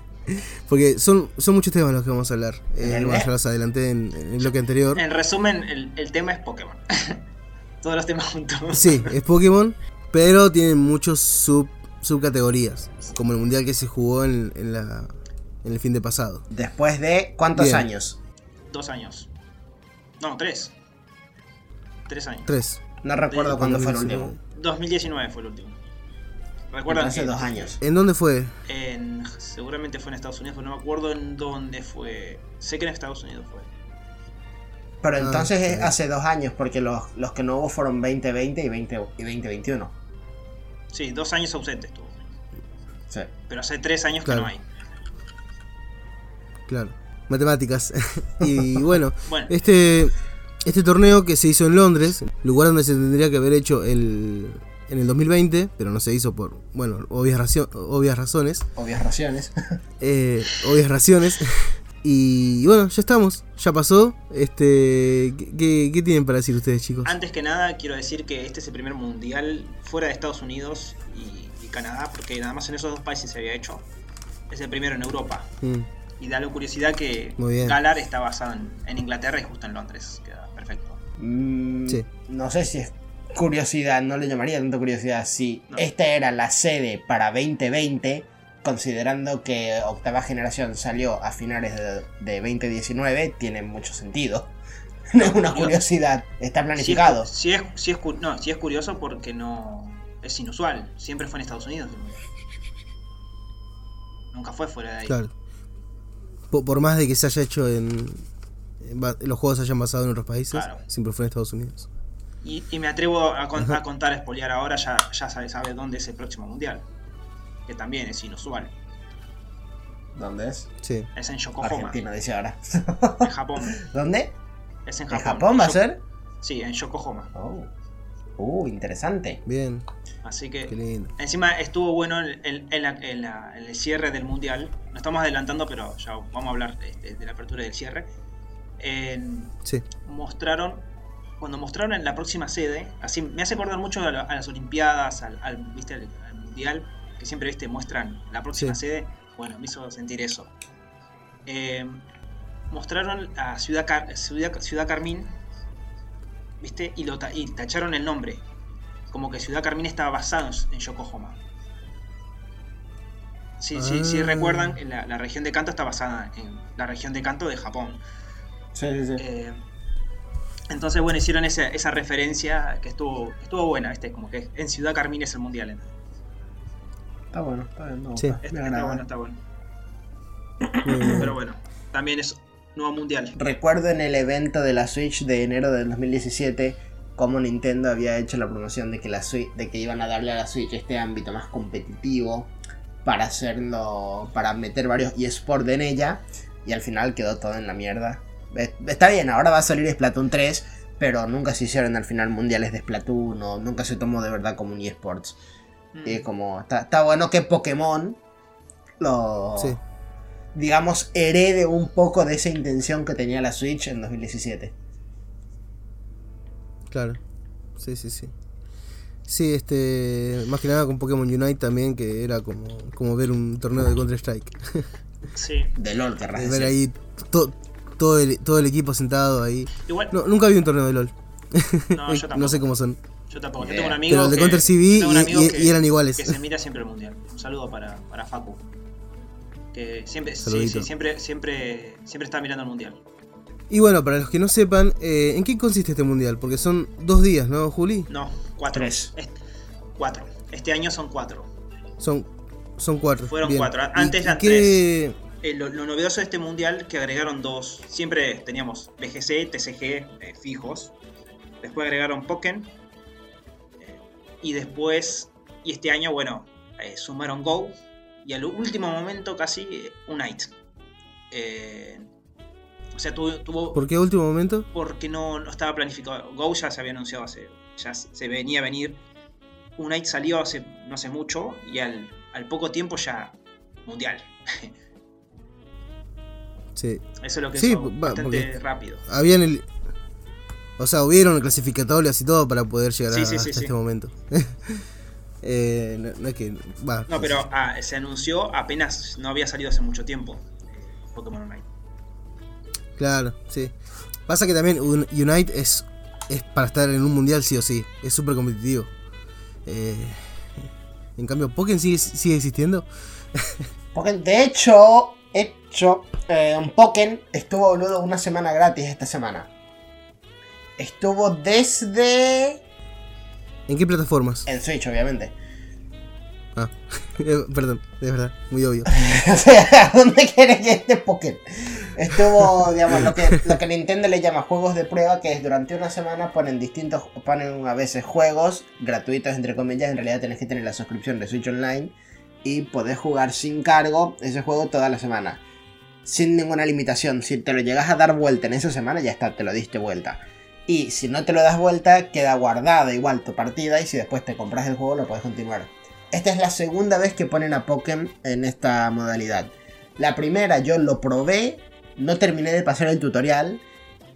Porque son, son muchos temas los que vamos a hablar. Eh, bueno, ya los adelanté en, en el bloque anterior. En resumen, el, el tema es Pokémon. Todos los temas juntos. Sí, es Pokémon, pero tienen muchos sub, subcategorías, como el mundial que se jugó en, en la, en el fin de pasado. Después de cuántos Bien. años? Dos años. No, tres. Tres años. Tres. No recuerdo De- cuándo fue el último. 2019 fue el último. Recuerdan Hace dos años. ¿En dónde fue? en- seguramente fue en Estados Unidos, pero no me acuerdo en dónde fue. Sé que en Estados Unidos fue. Pero Ah, entonces es hace dos años, porque los, los que no hubo fueron 2020 y, 20, y 2021. Sí, dos años ausentes estuvo. Sí. Pero hace tres años Claro. que no hay. Claro. Matemáticas. y bueno, Bueno, este, este torneo que se hizo en Londres, lugar donde se tendría que haber hecho el, en el 2020, pero no se hizo por, bueno, obvias, obvias razones. Obvias raciones. eh, obvias raciones. Y bueno, ya estamos, ya pasó. Este, ¿qué, tienen para decir ustedes, chicos? antes que nada quiero decir que este es el primer mundial fuera de Estados Unidos y, y Canadá, porque nada más en esos dos países se había hecho. Es el primero en Europa. Mm, Y da la curiosidad que. Galar está basado en, en Inglaterra y justo en Londres. Queda perfecto. Mm, Sí. No sé si es curiosidad, no le llamaría tanto curiosidad. Si No. esta era la sede para 2020, considerando que octava generación salió a finales de, de 2019, tiene mucho sentido. No es una curiosidad, está planificado. es, si es, si es cu- no, si es curioso porque no es inusual. Siempre fue en Estados Unidos. Nunca fue fuera de ahí. claro. Po- Por, más de que se haya hecho en, los juegos se hayan basado en otros países, Claro. siempre fue en Estados Unidos. Y, y me atrevo a, con- Ajá. a contar, a espolear ahora, ya, ya sabe, sabe dónde es el próximo mundial. Que también es inusual. ¿Dónde es? Sí. Es en Yokohama, Argentina, dice ahora. en Japón. ¿Dónde? Es en ¿En Japón. Japón va a ser? Sí, en Yokohama. Oh. Uh, interesante. Bien, Así qué que lindo. encima estuvo bueno la- en el cierre del mundial. Nos estamos adelantando, pero ya vamos a hablar de, de la apertura y del cierre. En- Sí, mostraron cuando mostraron en la próxima sede así me hace acordar mucho a, la- a las olimpiadas al, al, ¿viste? al, al mundial que siempre viste muestran la próxima Sí. sede bueno me hizo sentir eso Eh, mostraron a ciudad Car- ciudad, ciudad Carmín viste y lo ta- y tacharon el nombre como que ciudad Carmín estaba basado en- Yokohama Sí, sí, sí Ah. recuerdan, la, la región de Kanto está basada en la región de Kanto de Japón. Sí, sí, sí. Eh, entonces, bueno, hicieron esa, esa referencia que estuvo, estuvo buena, ¿viste? Como que en Ciudad Carmín es el mundial. Está bueno, está bien. Sí. gusta, Está, bueno, está bueno. muy bien. Pero bueno, también es nuevo mundial. Recuerdo en el evento de la Switch de enero del 2017 cómo Nintendo había hecho la promoción de que la Switch, de que iban a darle a la Switch este ámbito más competitivo para hacerlo, para meter varios eSports en ella y al final quedó todo en la mierda. Eh, Está bien, ahora va a salir Splatoon 3, pero nunca se hicieron al final mundiales de Splatoon o nunca se tomó de verdad como un eSports. Y es Mm, como, está, está bueno que Pokémon lo, Sí, digamos, herede un poco de esa intención que tenía la Switch en 2017. claro. Sí, sí, sí. Sí, este. Más que nada con Pokémon Unite también, que era como, como ver un torneo de Counter-Strike. Sí, De LOL, querrás ver decir. ahí to- todo, el, todo el equipo sentado ahí. igual, No, nunca vi un torneo de LOL. no, yo tampoco. no sé cómo son. Yo tampoco. Yo tengo un amigo. Pero el de que- Counter tengo un y- amigo y- que- y eran iguales. Que se mira siempre el mundial. Un saludo para, para Facu. Que siempre, sí, sí, siempre, siempre, siempre está mirando el mundial. Y bueno, para los que no sepan, eh, ¿en qué consiste este mundial? Porque son dos días, ¿no, Juli? No, cuatro. Tres. Este- cuatro. Este año son cuatro. Son, son cuatro. Fueron Bien. cuatro. ¿Y- Antes eran qué- Eh, lo, lo novedoso de este mundial que agregaron dos. Siempre teníamos BGC, TCG eh, fijos. Después agregaron Pokémon. Y después, y este año, bueno, eh, sumaron Go. Y al último momento casi eh, Unite. Eh, O sea, tuvo, tuvo ¿Por qué último momento? porque no, no estaba planificado. Go ya se había anunciado hace. Ya se venía a venir. Unite salió hace no hace mucho y al, al poco tiempo ya mundial. Sí. Eso es lo que Sí, hizo va, bastante rápido. Habían el. O sea, hubieron clasificatorias y todo para poder llegar Sí, a, sí, sí, hasta sí. este momento. Eh, no, no es que. No, pero ah, se anunció apenas no había salido hace mucho tiempo. eh, Pokémon Unite. Claro, sí. Pasa que también Un- Unite es, es para estar en un mundial sí o sí. Es súper competitivo. Eh, en cambio, Pokémon sigue, sigue existiendo. Pokémon- de hecho, hecho, eh, un Pokémon estuvo boludo una semana gratis esta semana. Estuvo desde. ¿En qué plataformas? En Switch, obviamente. Ah, eh, perdón, es verdad, muy obvio. o sea, ¿dónde quiere que esté Pokémon? Estuvo, digamos, lo que, lo que Nintendo le llama juegos de prueba, que es durante una semana ponen distintos, ponen a veces juegos gratuitos, entre comillas, en realidad tenés que tener la suscripción de Switch Online y podés jugar sin cargo ese juego toda la semana. Sin ninguna limitación. Si te lo llegas a dar vuelta en esa semana, ya está, te lo diste vuelta. Y si no te lo das vuelta, queda guardada igual tu partida y si después te compras el juego lo podés continuar. Esta es la segunda vez que ponen a Pokémon en esta modalidad. La primera yo lo probé, no terminé de pasar el tutorial.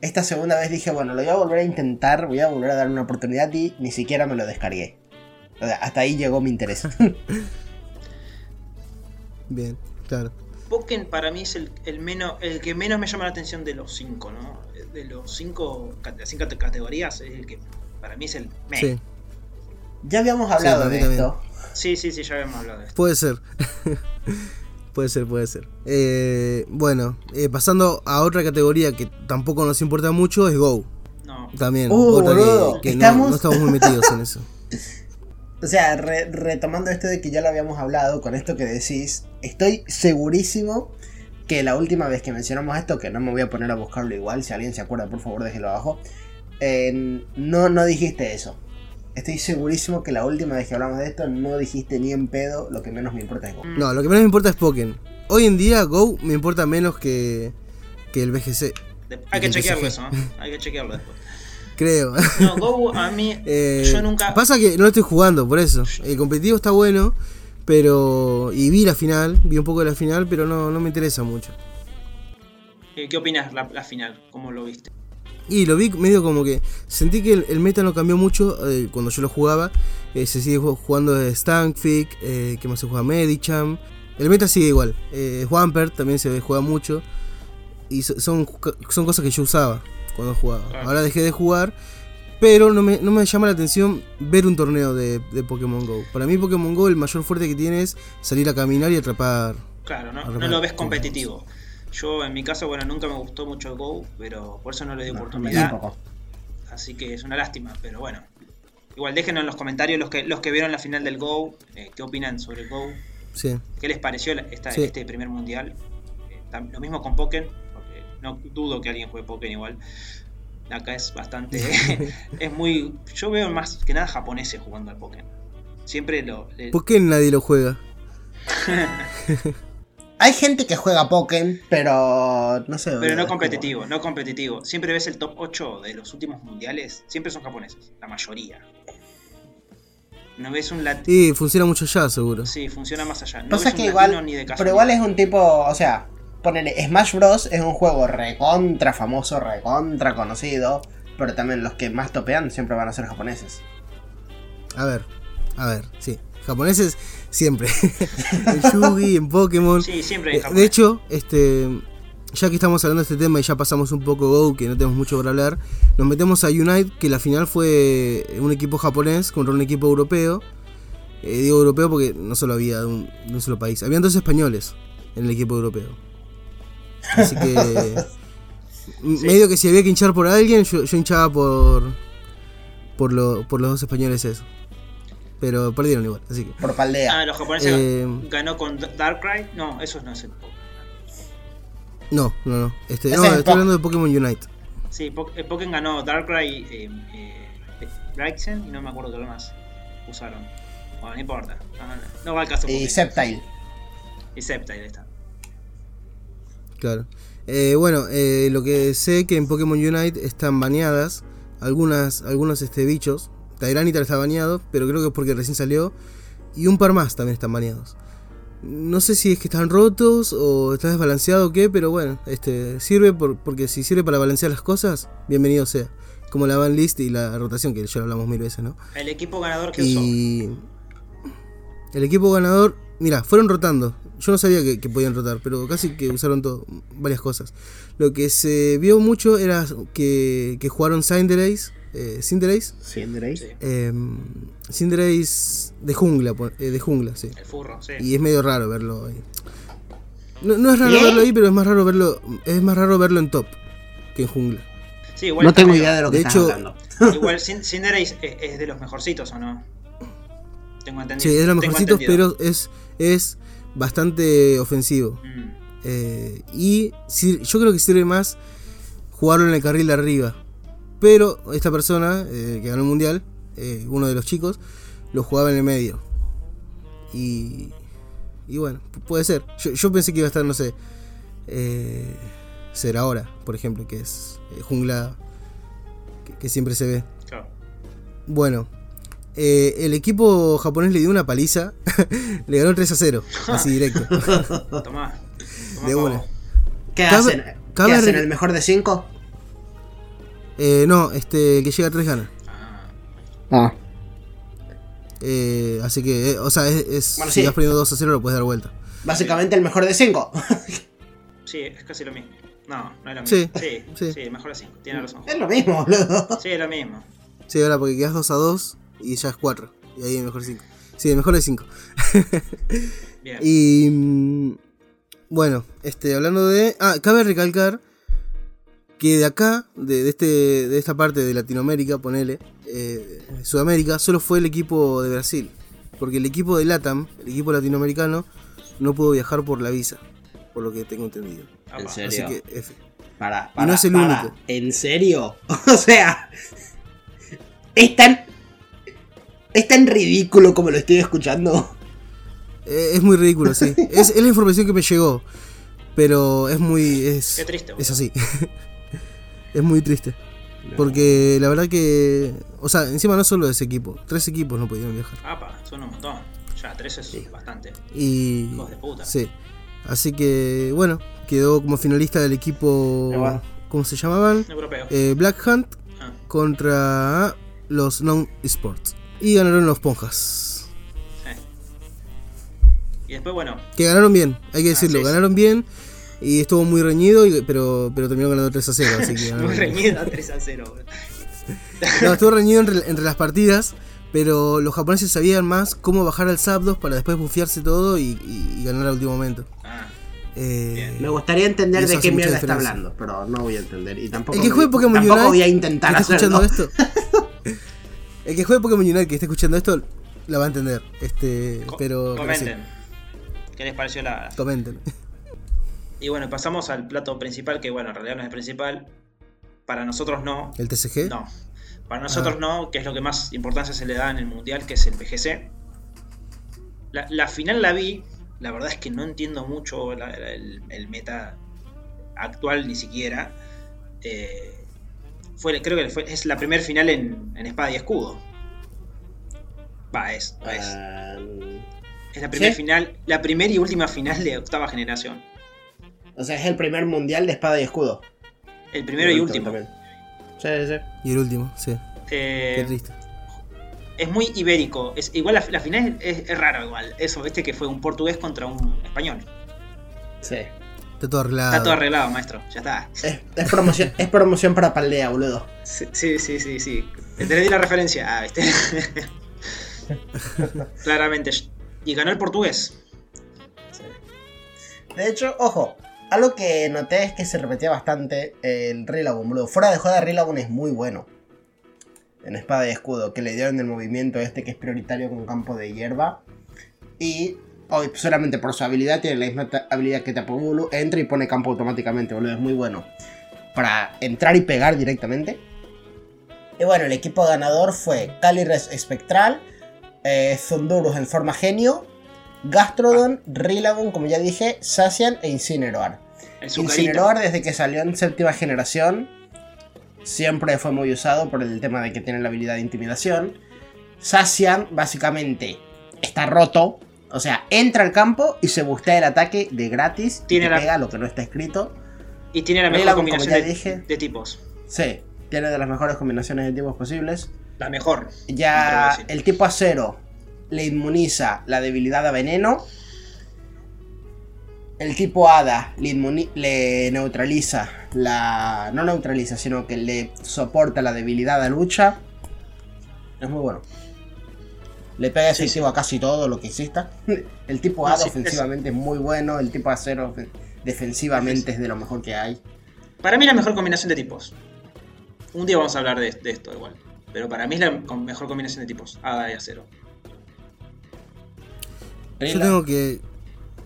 Esta segunda vez dije, bueno, lo voy a volver a intentar, voy a volver a dar una oportunidad y ni siquiera me lo descargué. O sea, hasta ahí llegó mi interés. Bien, claro. Pokémon para mí es el, el menos el que menos me llama la atención de los cinco, ¿no? De los cinco, las cinco categorías es el que para mí es el meh. Sí, ya habíamos hablado mí de también. esto. sí, sí, sí, ya habíamos hablado de esto. puede ser. puede ser, puede ser. Eh, bueno, eh, pasando a otra categoría que tampoco nos importa mucho, es Go. No, También, Uh, otra boludo, que, que no- estamos- no, estamos muy metidos en eso. O sea, re- retomando esto de que ya lo habíamos hablado, con esto que decís, estoy segurísimo que la última vez que mencionamos esto, que no me voy a poner a buscarlo igual, si alguien se acuerda, por favor, déjelo abajo, eh, no, no dijiste eso. Estoy segurísimo que la última vez que hablamos de esto no dijiste ni en pedo, lo que menos me importa es Go. No, lo que menos me importa es Pokémon. Hoy en día Go me importa menos que, que el BGC, de- hay que chequearlo eso, ¿eh? hay que chequearlo después. creo. No, Go a mí Eh, yo nunca Pasa que no lo estoy jugando, por eso. El competitivo está bueno, pero... Y vi la final, vi un poco de la final, pero no, no me interesa mucho. Eh, ¿Qué opinas la, la final? ¿Cómo lo viste? Y lo vi medio como que sentí que el, el meta no cambió mucho eh, cuando yo lo jugaba. Eh, se sigue ju- jugando de Stankfic, eh, que más se juega Medicham. El meta sigue igual. Eh, Swampert también se juega mucho. Y so- son, son cosas que yo usaba cuando jugaba. Ahora dejé de jugar. Pero no me, no me llama la atención ver un torneo de, de Pokémon Go. Para mí Pokémon Go el mayor fuerte que tiene es salir a caminar y atrapar. Claro, no, no lo ves competitivo. Yo en mi caso, bueno, nunca me gustó mucho el Go, pero por eso no le di No, oportunidad. Así que es una lástima, pero bueno. Igual déjenos en los comentarios los que, los que vieron la final del Go, eh, qué opinan sobre el Go, Sí. qué les pareció esta- Sí. este primer mundial. Eh, lo mismo con Pokémon, porque no dudo que alguien juegue Pokémon igual. Acá es bastante. es muy. Yo veo más que nada japoneses jugando al Pokémon. Siempre lo. le- ¿Por qué nadie lo juega? Hay gente que juega Pokémon, pero no sé. Pero no competitivo, no competitivo. Siempre ves el top 8 de los últimos mundiales, siempre son japoneses, la mayoría. No ves un latino. Y funciona mucho ya, seguro. Sí, funciona más allá. No Pasa ves que un igual, ni de Pero igual es un tipo, o sea, ponele, Smash Bros. es un juego recontra famoso, recontra conocido, pero también los que más topean siempre van a ser japoneses. A ver, a ver, sí. Japoneses siempre. en Yugi, en Pokémon. Sí, siempre en Eh, Japón. De hecho, este, ya que estamos hablando de este tema y ya pasamos un poco Go, que no tenemos mucho para hablar, nos metemos a Unite, que la final fue un equipo japonés contra un equipo europeo. Eh, digo europeo porque no solo había de un, de un solo país, habían dos españoles en el equipo europeo. Así que, medio que si había que hinchar por alguien, yo, yo hinchaba por, por, lo- por los dos españoles eso. Pero perdieron igual, así que... Por paldea. Ah, los japoneses Eh, ganó con Darkrai. No, eso no es el Pokémon. No, no, no. Este, no, es estoy hablando de Pokémon Unite. Sí, Po- eh, Pokémon ganó Darkrai, eh, eh, Braixen y no me acuerdo qué más usaron. Bueno, no importa. No, no, no va al caso. y. Sceptile. Y Sceptile está. Claro. Eh, bueno, eh, lo que sé que en Pokémon Unite están baneadas algunas, algunos este, bichos. Tyranitar está baneado, pero creo que es porque recién salió. Y un par más también están baneados. No sé si es que están rotos o está desbalanceado o qué, pero bueno, este sirve por- porque si sirve para balancear las cosas, bienvenido sea. Como la ban list y la rotación, que ya lo hablamos mil veces, ¿no? El equipo ganador que usó. Y el equipo ganador, mira, fueron rotando. Yo no sabía que, que podían rotar, pero casi que usaron todo, varias cosas. Lo que se vio mucho era que, que jugaron Cinderace, eh, Cinderace, Cinderace. Eh, Cinderace de jungla, eh, de jungla, sí. el furro, sí. Y es medio raro verlo ahí. No, no es raro verlo ahí, pero es más raro verlo, es más raro verlo en top que en jungla. Sí, igual No tengo medio- idea de lo que de estás hecho- hablando. Igual Cin- Cinderace es, es de los mejorcitos, ¿o no? Tengo entendido. Sí, es de los mejorcitos, pero es, es bastante ofensivo. Mm, Eh, y yo creo que sirve más jugarlo en el carril de arriba. Pero esta persona eh, que ganó el mundial, eh, uno de los chicos, lo jugaba en el medio. Y, y bueno, pu- puede ser. Yo, yo pensé que iba a estar, no sé, eh, ser ahora, por ejemplo, que es jungla que, que siempre se ve. claro. Bueno, eh, el equipo japonés le dio una paliza, le ganó 3 a 0, así directo. Tomá. Tomá De una. ¿Qué Cabe- hacen? cabe ¿Qué hacen? ¿El mejor de cinco? Eh, no, este, que llega a 3 gana. Ah. Eh, así que, eh, o sea, es, es- Bueno, si sí. vas perdiendo 2 a 0 lo puedes dar vuelta. Básicamente el mejor de cinco. sí, es casi lo mismo. No, no es lo mismo. Sí, Sí, sí. sí, mejor así. Tiene razón. es lo mismo, boludo. Sí, es lo mismo. Sí, ahora porque quedas 2 a 2 y ya es 4. Y ahí el mejor 5. Sí, el mejor es 5. Bien. Y mm, bueno, este, hablando de. Ah, cabe recalcar que de acá, de, de este, de esta parte de Latinoamérica, ponele, eh, Sudamérica, solo fue el equipo de Brasil. Porque el equipo de LATAM, el equipo latinoamericano, no pudo viajar por la visa, por lo que tengo entendido. En serio. Así que F. Para, Y no es el único. ¿En serio? O sea, es tan. Es tan ridículo como lo estoy escuchando. Eh, es muy ridículo, sí. es, es la información que me llegó. Pero es muy. Es, Qué triste, Es así. es muy triste. Porque la verdad que. O sea, encima no solo ese equipo. Tres equipos no pudieron viajar. Apa, son un montón. Ya, tres es bastante. Y. Hijos de puta. Sí. Así que, bueno, quedó como finalista del equipo. ¿Cómo se llamaban? Europeo. Eh, Black Hunt Ah, contra los Non-Sports. Y ganaron los Ponjas. sí. Y después, bueno, Que ganaron bien, hay que Ah, decirlo. sí. ganaron bien. Y estuvo muy reñido, y- pero, pero terminó ganando 3 a 0. Así que ganaron muy bien. reñida 3 a 0. boludo. No, estuvo reñido entre, entre las partidas, pero los japoneses sabían más cómo bajar al Zapdos para después bufiarse todo y, y- y ganar al último momento. Ah, Eh. Me gustaría entender de qué mierda está diferencia. hablando, pero no voy a entender. Y tampoco, el que juegue Pokémon tampoco Unite, voy a intentar esté escuchando hacerlo. esto, el que juegue Pokémon Unite que esté escuchando esto, la va a entender. Este, co- pero, sí, comenten. ¿Qué les pareció la.? comenten. Y bueno, pasamos al plato principal, que bueno, en realidad no es el principal. Para nosotros no. El TCG. No. Para nosotros Ah. no, que es lo que más importancia se le da en el mundial, que es el PGC. La, la final la vi, la verdad es que no entiendo mucho la- la- el, el meta actual ni siquiera. Eh, fue, creo que fue- es la primera final en, en espada y escudo. Va, es, es. Ah, es la primera ¿sí? final, la primera y última final de octava generación. o sea, es el primer mundial de espada y escudo. El primero y último. También. Sí, sí. Y el último, sí. Eh, Qué triste. es muy ibérico. Es, igual la, la final es, es raro igual. Eso, viste que fue un portugués contra un español. Sí. Está todo arreglado. Está todo arreglado, maestro. Ya está. Es, es promoción, es promoción para Paldea, boludo. Sí, sí, sí, sí. sí. Te di la referencia. Ah, viste. Claramente. Y ganó el portugués. De hecho, ojo, algo que noté es que se repetía bastante el Rillaboom, boludo. Fuera de joda, Rillaboom es muy bueno. En espada y escudo, que le dieron el movimiento este que es prioritario con campo de hierba. Y solamente por su habilidad tiene la misma habilidad que Tapu Bulu. Entra y pone campo automáticamente, boludo. Es muy bueno. Para entrar y pegar directamente. Y bueno, el equipo ganador fue Calyrex Espectral, eh, Zundurus en forma genio, Gastrodon, Rillaboom, como ya dije, Sacian e Incineroar. Incineroar desde que salió en séptima generación siempre fue muy usado por el tema de que tiene la habilidad de intimidación. Sacian básicamente está roto, o sea, entra al campo y se bustea el ataque de gratis, Tiene y la- pega lo que no está escrito. Y tiene la mejor combinación de, dije. de tipos. Sí, tiene de las mejores combinaciones de tipos posibles. La mejor. Ya el tipo acero le inmuniza la debilidad a veneno. El tipo hada le, le neutraliza la. No neutraliza, sino que le soporta la debilidad a lucha. Es muy bueno. Le pega Sí, efectivo a casi todo lo que exista. El tipo No, hada sí, ofensivamente es muy bueno. El tipo acero ofen- defensivamente es de lo mejor que hay. Para mí la mejor combinación de tipos. Un día vamos a hablar de, de esto igual. Pero para mí es la mejor combinación de tipos. Hada y acero. Yo tengo que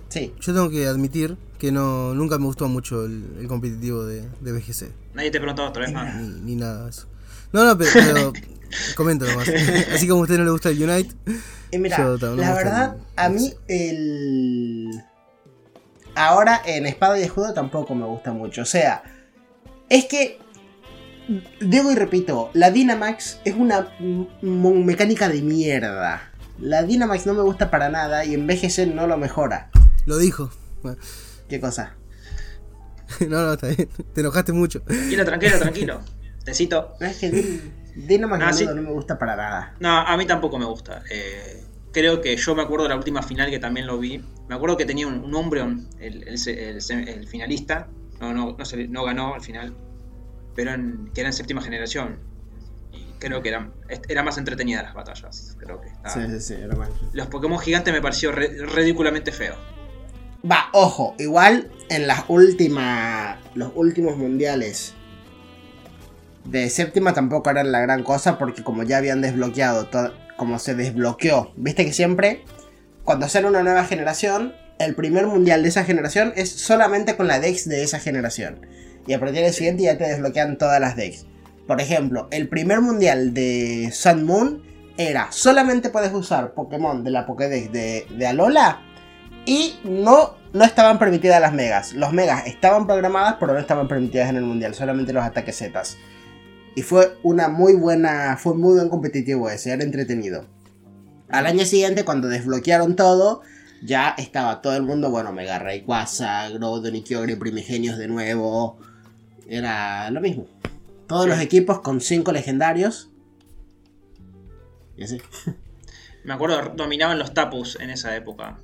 Sí. yo tengo que admitir que no nunca me gustó mucho el, el competitivo de, de BGC. Nadie te preguntó otra vez más. Ni, ni nada de eso. No, no, pero, pero comento nomás. Así como a usted no le gusta el Unite, Y mira, Yo también la verdad, el- a mí el... Ahora en espada y escudo tampoco me gusta mucho. O sea, es que... Digo y repito, la Dynamax es una mecánica de mierda. La Dynamax no me gusta para nada y en BGC no lo mejora. lo dijo. Bueno, ¿Qué cosa? no, no, está bien. Te enojaste mucho. Tranquilo, tranquilo, tranquilo. Tecito. No, es que Dynamax Ah, sí. no me gusta para nada. No, a mí tampoco me gusta. Eh, creo que yo me acuerdo de la última final que también lo vi. Me acuerdo que tenía un, un Umbreon, el, el se- el se- el finalista. No, no, no, se- no ganó al final. Pero en- que era en séptima generación. Y creo que eran, era más entretenida las batallas. Creo que estaba- Sí, sí, sí, era mal. Los Pokémon gigantes me pareció re- ridículamente feo. Va, ojo, igual en las últimas. Los últimos mundiales de séptima tampoco eran la gran cosa porque como ya habían desbloqueado. Como se desbloqueó. Viste que siempre. Cuando sale una nueva generación. El primer mundial de esa generación es solamente con la Dex de esa generación. Y a partir del siguiente ya te desbloquean todas las Dex. Por ejemplo, el primer mundial de Sun Moon era solamente puedes usar Pokémon de la Pokédex de, de Alola y no, no estaban permitidas las megas. Los megas estaban programadas, pero no estaban permitidas en el mundial, solamente los ataques Zetas. Y fue una muy buena, fue muy buen competitivo ese, era entretenido. Al año siguiente, cuando desbloquearon todo, ya estaba todo el mundo, bueno, Mega Rayquaza, Groudon y Kyogre primigenios de nuevo. Era lo mismo. Todos los equipos con 5 legendarios. Y así. Me acuerdo, dominaban los Tapus en esa época.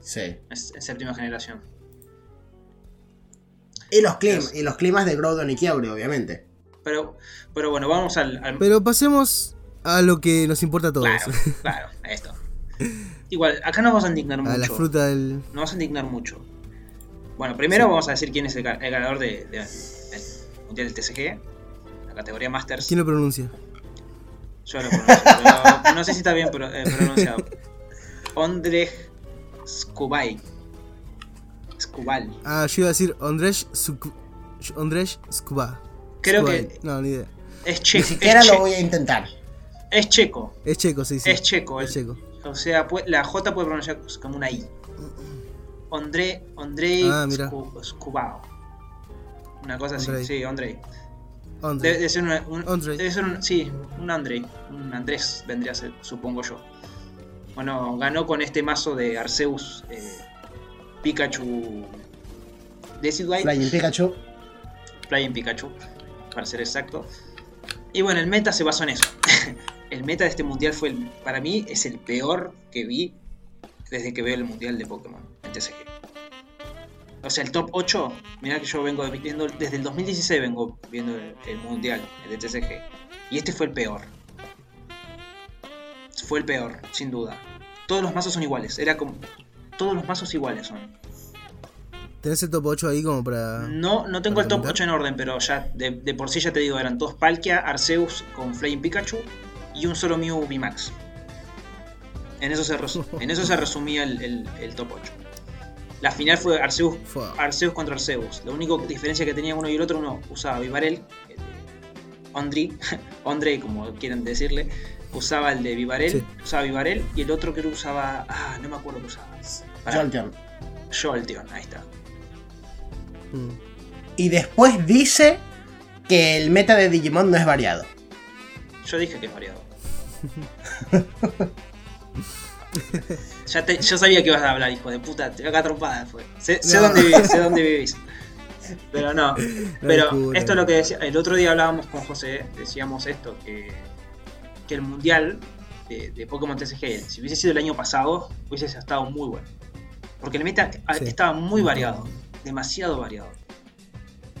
Sí. En séptima generación. Y los, climas, y los climas de Groudon y Kyogre, obviamente. Pero, pero bueno, vamos al, al- Pero pasemos a lo que nos importa a todos. Claro, claro, a esto. Igual, acá nos vamos a indignar mucho. a la fruta del. Nos vamos a indignar mucho. Bueno, primero vamos a decir quién es el, ga- el ganador de, de- del Mundial del TCG, la categoría Masters. ¿Quién lo pronuncia? Yo lo pronuncio, pero no sé si está bien pro- eh, pronunciado. Ondrej Skubay. Skubal. Ah, yo iba a decir Ondrej Suk- Ondrej Skuba. Creo que No, ni idea. es, Ni che- siquiera es, lo voy a intentar. es checo. Es checo, sí, sí. Es checo. Es el- checo. O sea, la J puede pronunciar como una I. Ondrej Ondrej Ah, Skubao. Una cosa así, sí. Ondrej. Debe, debe ser una- un, debe ser un, sí, un André, un Andrés vendría a ser, supongo yo. Bueno, ganó con este mazo de Arceus eh, Pikachu Decidueye, Flying Pikachu. Flying Pikachu, para ser exacto. Y bueno, el meta se basó en eso. el meta de este mundial fue, el- para mí, es el peor que vi desde que veo el mundial de Pokémon en TCG. O sea, el top 8, mirá que yo vengo viendo, desde el 2016 vengo viendo el, el mundial de TCG. Y este fue el peor. Fue el peor, sin duda. Todos los mazos son iguales, era como... Todos los mazos iguales son. ¿Tenés el top 8 ahí como para.? No, no tengo ¿Para el top comentar? 8 en orden, pero ya de, de por sí ya te digo, eran dos Palkia, Arceus con Flying Pikachu y un solo Mew VMAX. En eso se, resu- en eso se resumía el, el- el top 8. La final fue Arceus. Arceus contra Arceus. La única diferencia que tenía uno y el otro, uno usaba Vivarel, Ondri, Ondre, como quieran decirle, usaba el de Vivarel, Sí. usaba Vivarel, y el otro creo que usaba. Ah, no me acuerdo qué usaba. Jolteon. Jolteon, ahí está. Mm. y después dice que el meta de Digimon no es variado. Yo dije que es variado. ya te- yo sabía que ibas a hablar, hijo de puta. Te voy a cagar trompada después. Sé, sé No. dónde vivís, sé dónde vivís. Pero no. Pero esto es lo que decía. El otro día hablábamos con José, decíamos esto, que, que el mundial de, de Pokémon TCG, si hubiese sido el año pasado, hubiese estado muy bueno. Porque el meta Sí. estaba muy variado, demasiado variado.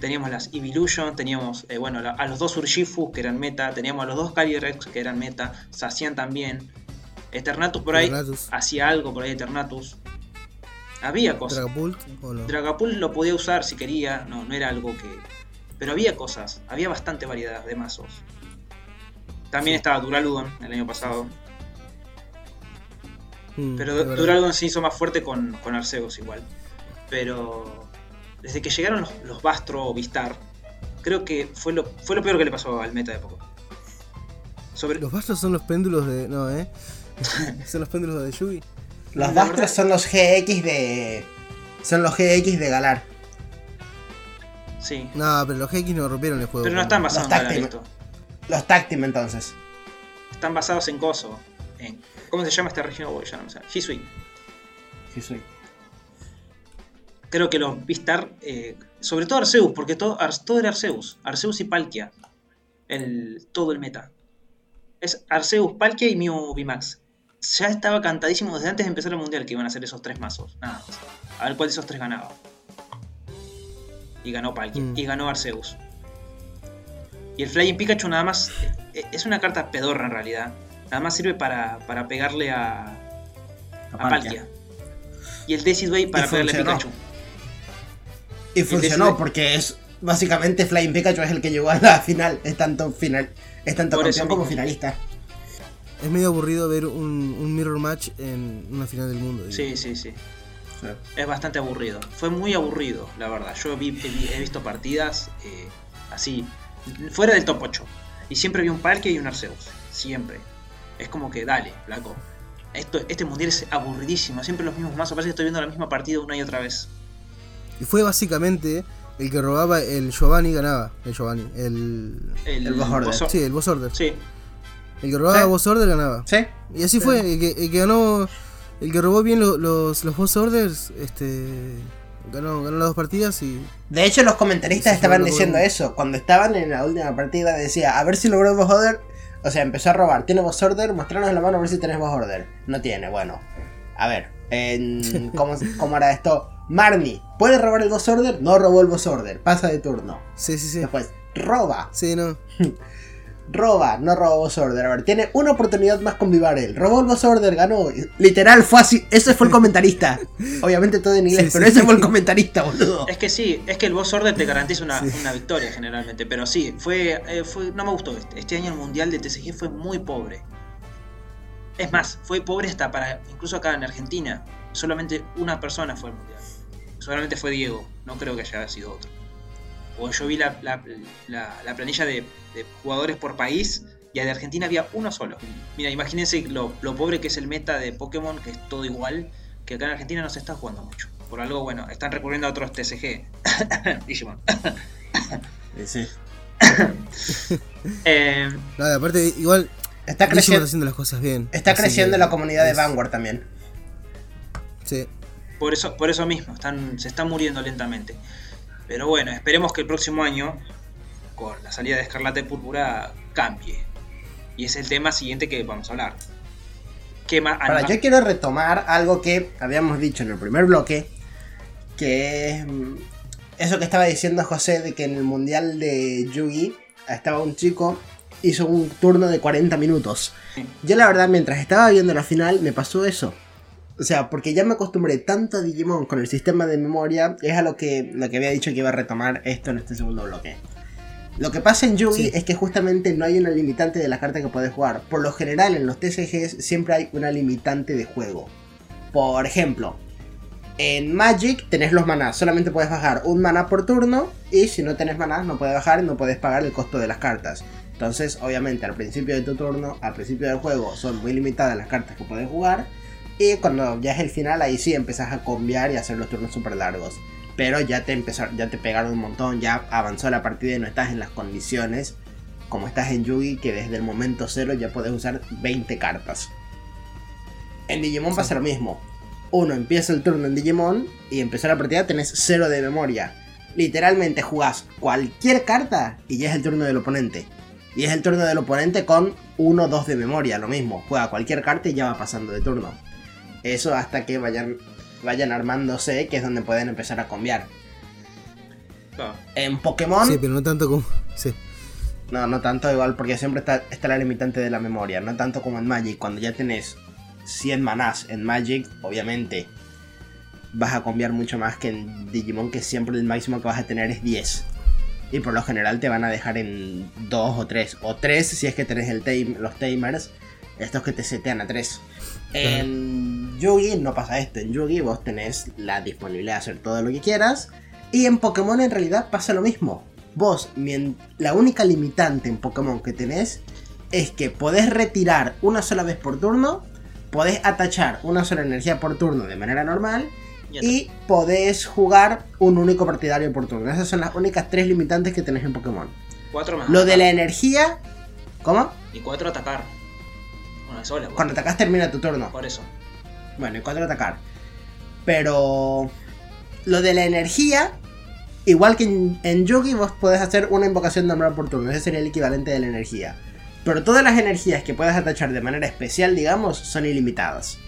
Teníamos las Evolution, teníamos eh, bueno, a los dos Urshifu que eran meta, teníamos a los dos Calyrex que eran meta, Sacian también. Eternatus por ahí Eternatus. hacía algo por ahí Eternatus. Había cosas. Dragapult o no. Dragapult lo podía usar si quería, no, no era algo que. Pero había cosas, había bastante variedad de mazos. También Sí. estaba Duraludon el año pasado. Mm, Pero. Duraludon se hizo más fuerte con, con Arceus igual. Pero desde que llegaron los, los Bastro o Vistar, creo que fue lo, fue lo peor que le pasó al meta de. Sobre, Los bastos son los péndulos de. No, eh. son los péndulos de Yugi. Los La Bastros verdad- son los GX de. Son los GX de Galar. sí. No, pero los GX no rompieron el juego. Pero no están basados en Los Galar táctiles. esto. Los Tactim entonces. Están basados en Coso. En, ¿Cómo se llama esta región? Uy, ya no me sale. Hisui. Creo que los Vistar, eh, sobre todo Arceus, porque todo, todo era Arceus, Arceus y Palkia, el, todo el meta. Es Arceus, Palkia y Mew VMAX. Ya estaba cantadísimo desde antes de empezar el mundial que iban a ser esos tres mazos, nada más. A ver cuál de esos tres ganaba. Y ganó Palkia, Mm. y ganó Arceus. Y el Flying Pikachu nada más, eh, es una carta pedorra en realidad. Nada más sirve para, para pegarle a, a Palkia. Y el Decidueye para Y pegarle a. Pikachu. Y funcionó porque es. Básicamente Flying Pikachu es el que llegó a la final. Es tanto final. Es tanto campeón como mismo. finalista. Es medio aburrido ver un, un mirror match en una final del mundo. Sí, sí, sí. Es bastante aburrido. Fue muy aburrido, la verdad. Yo vi- he, he visto partidas eh, así, fuera del top 8. Y siempre vi un Palkia y un Arceus. Siempre. Es como que, dale, flaco. Esto, este mundial es aburridísimo. Siempre los mismos mazos. Parece que estoy viendo la misma partida una y otra vez. Y fue básicamente el que robaba el Giovanni ganaba. El Giovanni. El. El, El boss order. boss Sí, el boss order. Sí, El que robaba Sí. boss order ganaba. ¿Sí? Y así fue. El que, el que ganó. El que robó bien lo- los, los boss orders. Este. Ganó, ganó las dos partidas y. De hecho, los comentaristas Sí, estaban diciendo eso. Cuando estaban en la última partida, decía: A ver si logró boss order. O sea, empezó a robar. ¿Tiene boss order? Mostrarnos la mano a ver si tenés boss order. No tiene, bueno. A ver, en- ¿cómo, ¿cómo era esto? Marnie, ¿puede robar el boss order? No robó el boss order. Pasa de turno. Sí, sí, sí. Después, roba. Sí, no. Roba, no robó boss order. A ver, tiene una oportunidad más con Vivarel. Robó el boss order, ganó. Literal, fue así. Ese fue el comentarista. Obviamente todo en inglés, Sí, pero sí. ese fue el comentarista, boludo. Es que sí, es que el boss order te garantiza una, Sí. una victoria generalmente, pero sí, fue, eh, fue no me gustó este. Este año el mundial de TCG fue muy pobre. Es más, fue pobre hasta para, incluso acá en Argentina, solamente una persona fue al mundial. Solamente fue Diego, no creo que haya sido otro. O yo vi la, la- la- la planilla de, de jugadores por país y de Argentina había uno solo. Mira, imagínense lo, lo pobre que es el meta de Pokémon, que es todo igual, que acá en Argentina no se está jugando mucho. Por algo, bueno, están recurriendo a otros TCG. Digimon. Sí. Eh, No, y aparte, igual. Está creciendo, haciendo las cosas bien. está Así creciendo que la comunidad de Vanguard también. Sí. por, eso, por eso mismo, están, se están muriendo lentamente. Pero bueno, esperemos que el próximo año, con la salida de Escarlata y Púrpura, cambie. Y es el tema siguiente que vamos a hablar. ¿Qué más? Ah, Ahora, yo quiero retomar algo que habíamos dicho en el primer bloque, que es mm, eso que estaba diciendo José de que en el mundial de Yugi estaba un chico, hizo un turno de 40 minutos. Yo la verdad, mientras estaba viendo la final, me pasó eso. O sea, porque ya me acostumbré tanto a Digimon con el sistema de memoria, es a lo que, lo que había dicho que iba a retomar esto en este segundo bloque. Lo que pasa en Yugi Sí. es que justamente no hay una limitante de la carta que puedes jugar. Por lo general en los TCGs siempre hay una limitante de juego. Por ejemplo, en Magic tenés los manás, solamente puedes bajar un maná por turno y si no tenés manás no puedes bajar y no puedes pagar el costo de las cartas. Entonces, obviamente, al principio de tu turno, al principio del juego, son muy limitadas las cartas que puedes jugar. Y cuando ya es el final, ahí sí empezás a cambiar y a hacer los turnos súper largos. pero ya te empezaron, ya te pegaron un montón, ya avanzó la partida y no estás en las condiciones como estás en Yugi, que desde el momento cero ya puedes usar 20 cartas. En Digimon pasa lo mismo. Uno empieza el turno en Digimon y empezó la partida tenés cero de memoria. Literalmente jugás cualquier carta y ya es el turno del oponente. Y es el turno del oponente con 1 2 de memoria, lo mismo. Juega cualquier carta y ya va pasando de turno. Eso hasta que vayan, vayan armándose, que es donde pueden empezar a cambiar. Claro. En Pokémon, Sí, pero no tanto como. Sí. no, no tanto igual, porque siempre está, está la limitante de la memoria. No tanto como en Magic, cuando ya tenés 100 manás en Magic, obviamente vas a cambiar mucho más que en Digimon, que siempre el máximo que vas a tener es 10. Y por lo general te van a dejar en 2 o 3. O 3 si es que tenés el tame- los tamers, estos que te setean a 3. En Yugi no pasa esto. En Yugi vos tenés la disponibilidad de hacer todo lo que quieras. Y en Pokémon en realidad pasa lo mismo. Vos, la única limitante en Pokémon que tenés es que podés retirar una sola vez por turno, podés atachar una sola energía por turno de manera normal. Y podés jugar un único partidario por turno. Esas son las únicas tres limitantes que tenés en Pokémon. Cuatro más. Lo de la energía... ¿Cómo? Y cuatro atacar. Una sola. Cuando atacás termina tu turno. Por eso. Bueno, y cuatro atacar. Pero lo de la energía, igual que en, en Yugi, vos podés hacer una invocación normal por turno. Ese sería el equivalente de la energía. Pero todas las energías que puedes atachar de manera especial, digamos, son ilimitadas.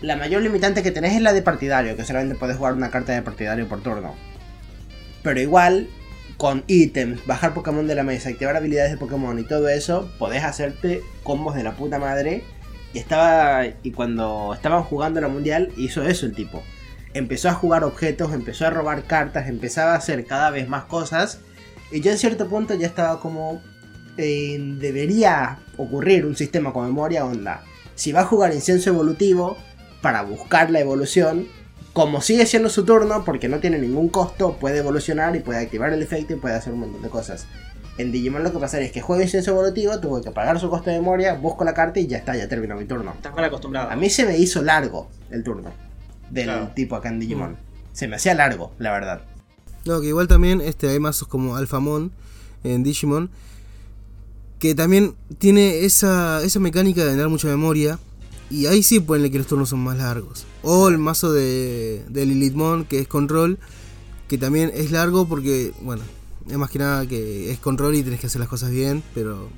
La mayor limitante que tenés es la de partidario, que solamente puedes jugar una carta de partidario por turno. Pero igual, con ítems, bajar Pokémon de la mesa, activar habilidades de Pokémon y todo eso, podés hacerte combos de la puta madre y estaba. Y cuando estaban jugando la mundial, hizo eso el tipo. Empezó a jugar objetos, empezó a robar cartas, empezaba a hacer cada vez más cosas. Y yo en cierto punto ya estaba como. eh, debería ocurrir un sistema con memoria onda. Si va a jugar incienso evolutivo, para buscar la evolución, como sigue siendo su turno, porque no tiene ningún costo, puede evolucionar y puede activar el efecto y puede hacer un montón de cosas. En Digimon lo que pasa es que juego incienso evolutivo, tuve que pagar su costo de memoria, busco la carta y ya está, ya terminó mi turno. Estás mal acostumbrado. A mí se me hizo largo el turno del Claro. tipo acá en Digimon. Se me hacía largo, la verdad. No, que igual también este, hay mazos como Alphamon en Digimon. Que también tiene esa, esa mecánica de dar mucha memoria. Y ahí sí pueden que los turnos son más largos. O el mazo de, de Lilithmon, que es control. Que también es largo porque, bueno, es más que nada que es control y tenés que hacer las cosas bien. Pero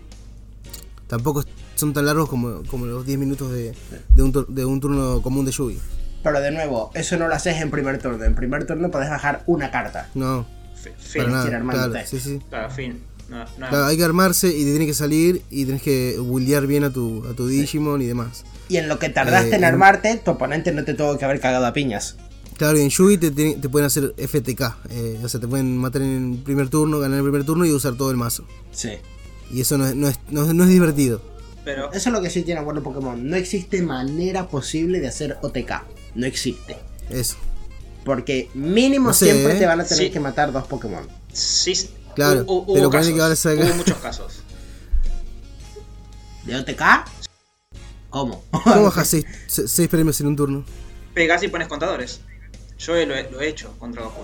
tampoco son tan largos como, como los 10 minutos de, de, un, tur- de un turno común de Yugi. Pero de nuevo, eso no lo haces en primer turno. En primer turno podés bajar una carta. No, para Fin. Claro, sí, sí. Claro, fin. No, no. Claro, hay que armarse y te tiene que salir y tenés que buildear bien a tu, a tu Digimon y demás. Y en lo que tardaste Eh, en en- armarte, tu oponente no te tuvo que haber cagado a piñas. Claro, y en Yugi te, te- te pueden hacer FTK, eh, o sea, te pueden matar en el primer turno, ganar el primer turno y usar todo el mazo. Sí. Y eso no es, no es, no es- no es divertido. Pero Eso es lo que sí tiene bueno Pokémon. No existe manera posible de hacer OTK. No existe. Eso. Porque mínimo No sé, siempre ¿eh? te van a tener Sí. que matar dos Pokémon. sí. Claro, pero hubo ponele casos. que ahora salga- Hubo muchos casos. ¿De OTK? ¿Cómo? ¿Cómo bajas 6 premios en un turno? Pegás y pones contadores. Yo lo he, lo he hecho contra Goku.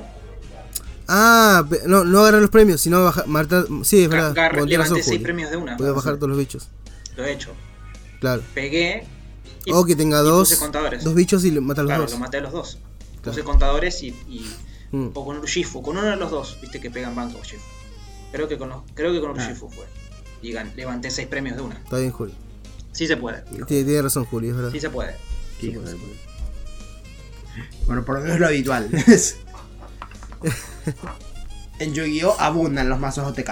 Ah, no, no agarrar los premios, sino bajar, matar. Sí, es verdad. Razón, levanté 6 Juli. premios de una. Puedes bajar todos los bichos. Lo he hecho. Claro. Pegué. y- O que tenga dos, contadores. dos bichos y le matas los claro, dos. lo maté a los dos. Claro. Puse contadores y, y- Mm. O con Urshifu, con uno de los dos, viste que pegan banco Urshifu. Creo que con, los- creo que con Ah. Urshifu fue. Y gan- levanté 6 premios de una. Está bien, Juli. Sí se puede. Tiene, tiene razón, Juli, es verdad. Sí se puede. Sí, joder. Bueno, por lo menos lo habitual. en Yu-Gi-Oh! abundan los mazos OTK.